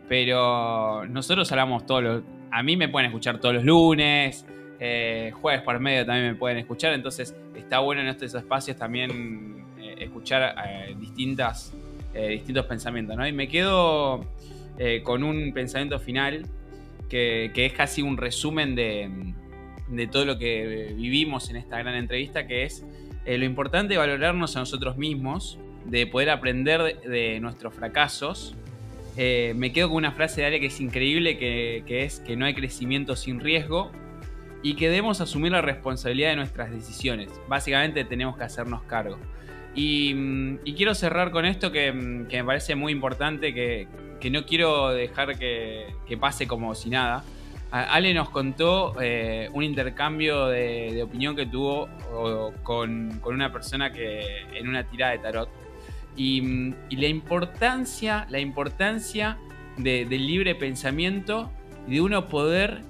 Pero nosotros hablamos todos los. A mí me pueden escuchar todos los lunes. Eh, jueves por medio también me pueden escuchar. Entonces está bueno en estos espacios también eh, escuchar eh, distintas, distintos pensamientos. ¿no? Y me quedo con un pensamiento final que, es casi un resumen de, de todo lo que vivimos en esta gran entrevista, que es lo importante es valorarnos a nosotros mismos, de poder aprender de, nuestros fracasos. Me quedo con una frase de Ale que es increíble, que, es que no hay crecimiento sin riesgo y que debemos asumir la responsabilidad de nuestras decisiones. Básicamente tenemos que hacernos cargo. Y, mm, quiero cerrar con esto que, mm, me parece muy importante, que, no quiero dejar que, pase como si nada. Ale nos contó eh, un intercambio de, opinión que tuvo con, una persona que en una tirada de tarot. Y, la importancia, la importancia del libre pensamiento y de uno poder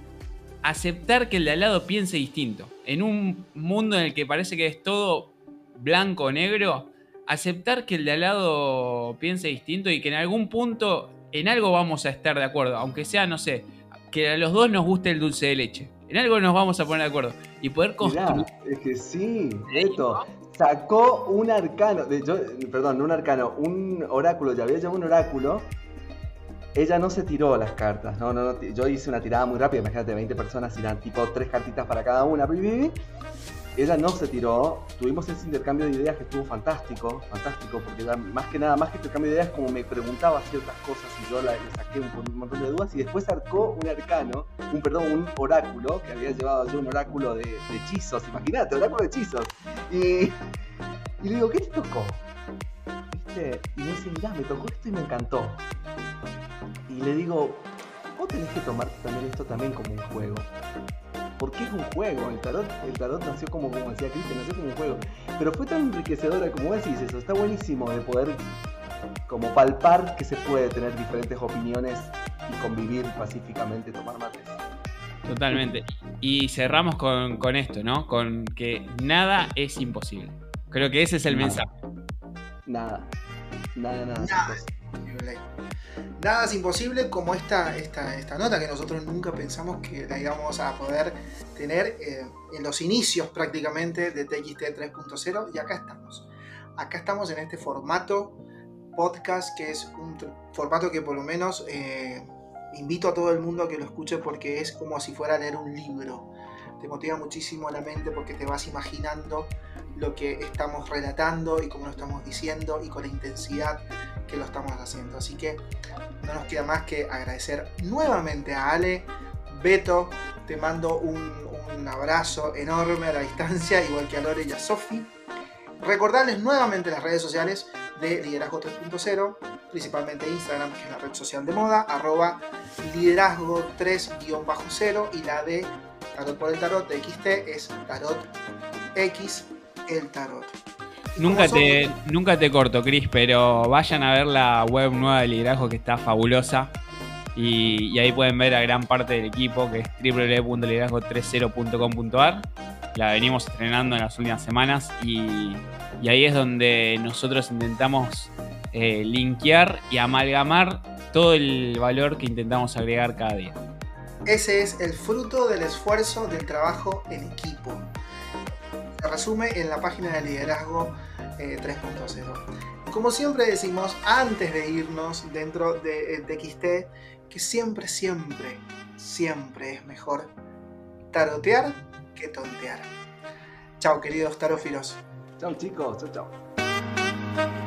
aceptar que el de al lado piense distinto. En un mundo en el que parece que es todo blanco o negro, aceptar que el de al lado piense distinto y que en algún punto en algo vamos a estar de acuerdo, aunque sea, no sé, que a los dos nos guste el dulce de leche. En algo nos vamos a poner de acuerdo. Y poder construir. es que sí, esto. Sacó un arcano, perdón, no un arcano, un oráculo, ya había llamado un oráculo. Ella no se tiró las cartas, no, no, yo hice una tirada muy rápida, imagínate, 20 personas dan tipo tres cartitas para cada una, ella no se tiró, tuvimos ese intercambio de ideas que estuvo fantástico, fantástico, porque más que nada, más que intercambio de ideas, como me preguntaba ciertas cosas y yo le saqué un, montón de dudas y después arcó un arcano, un perdón, un oráculo, que había llevado yo un oráculo de, hechizos, imagínate, oráculo de hechizos. Y, Y le digo, ¿qué te tocó? ¿Viste? Y me dice, mirá, me tocó esto y me encantó. Y le digo, vos tenés que tomarte también esto también como un juego. Porque es un juego, el tarot, el tarot nació como, como decía Cristian, nació como un juego. Pero fue tan enriquecedora como decís eso, está buenísimo de poder como palpar que se puede tener diferentes opiniones y convivir pacíficamente, tomar mates. Totalmente. Y cerramos con, con esto, ¿no? Con que nada es imposible. Creo que ese es el Nada. mensaje. Nada, nada, nada. Nada. chicos. Imposible. Nada es imposible como esta, esta, esta nota que nosotros nunca pensamos que la íbamos a poder tener eh, en los inicios prácticamente de TXT 3.0 y acá estamos. Acá estamos en este formato podcast que es un formato que por lo menos eh, invito a todo el mundo a que lo escuche porque es como si fuera leer un libro. Te motiva muchísimo la mente porque te vas imaginando lo que estamos relatando y cómo lo estamos diciendo y con la intensidad que lo estamos haciendo. Así que no nos queda más que agradecer nuevamente a Ale. Beto, te mando un, abrazo enorme a la distancia, igual que a Lore y a Sofi. Recordarles nuevamente las redes sociales de Liderazgo 3.0, principalmente Instagram, que es la red social de moda, arroba liderazgo 3-0 y la de Tarot por el Tarot de XT es Tarot X el Tarot. Nunca te, nunca te corto, Chris, pero vayan a ver la web nueva de liderazgo que está fabulosa. Y, y ahí pueden ver a gran parte del equipo que es www.liderazgo30.com.ar. La venimos estrenando en las últimas semanas y, y ahí es donde nosotros intentamos eh, linkear y amalgamar todo el valor que intentamos agregar cada día. Ese es el fruto del esfuerzo del trabajo en equipo. Resume en la página de liderazgo eh, 3.0. Como siempre decimos, antes de irnos dentro de, de XT, que siempre, siempre, siempre es mejor tarotear que tontear. Chao, queridos tarófilos. Chao chicos, chao chao.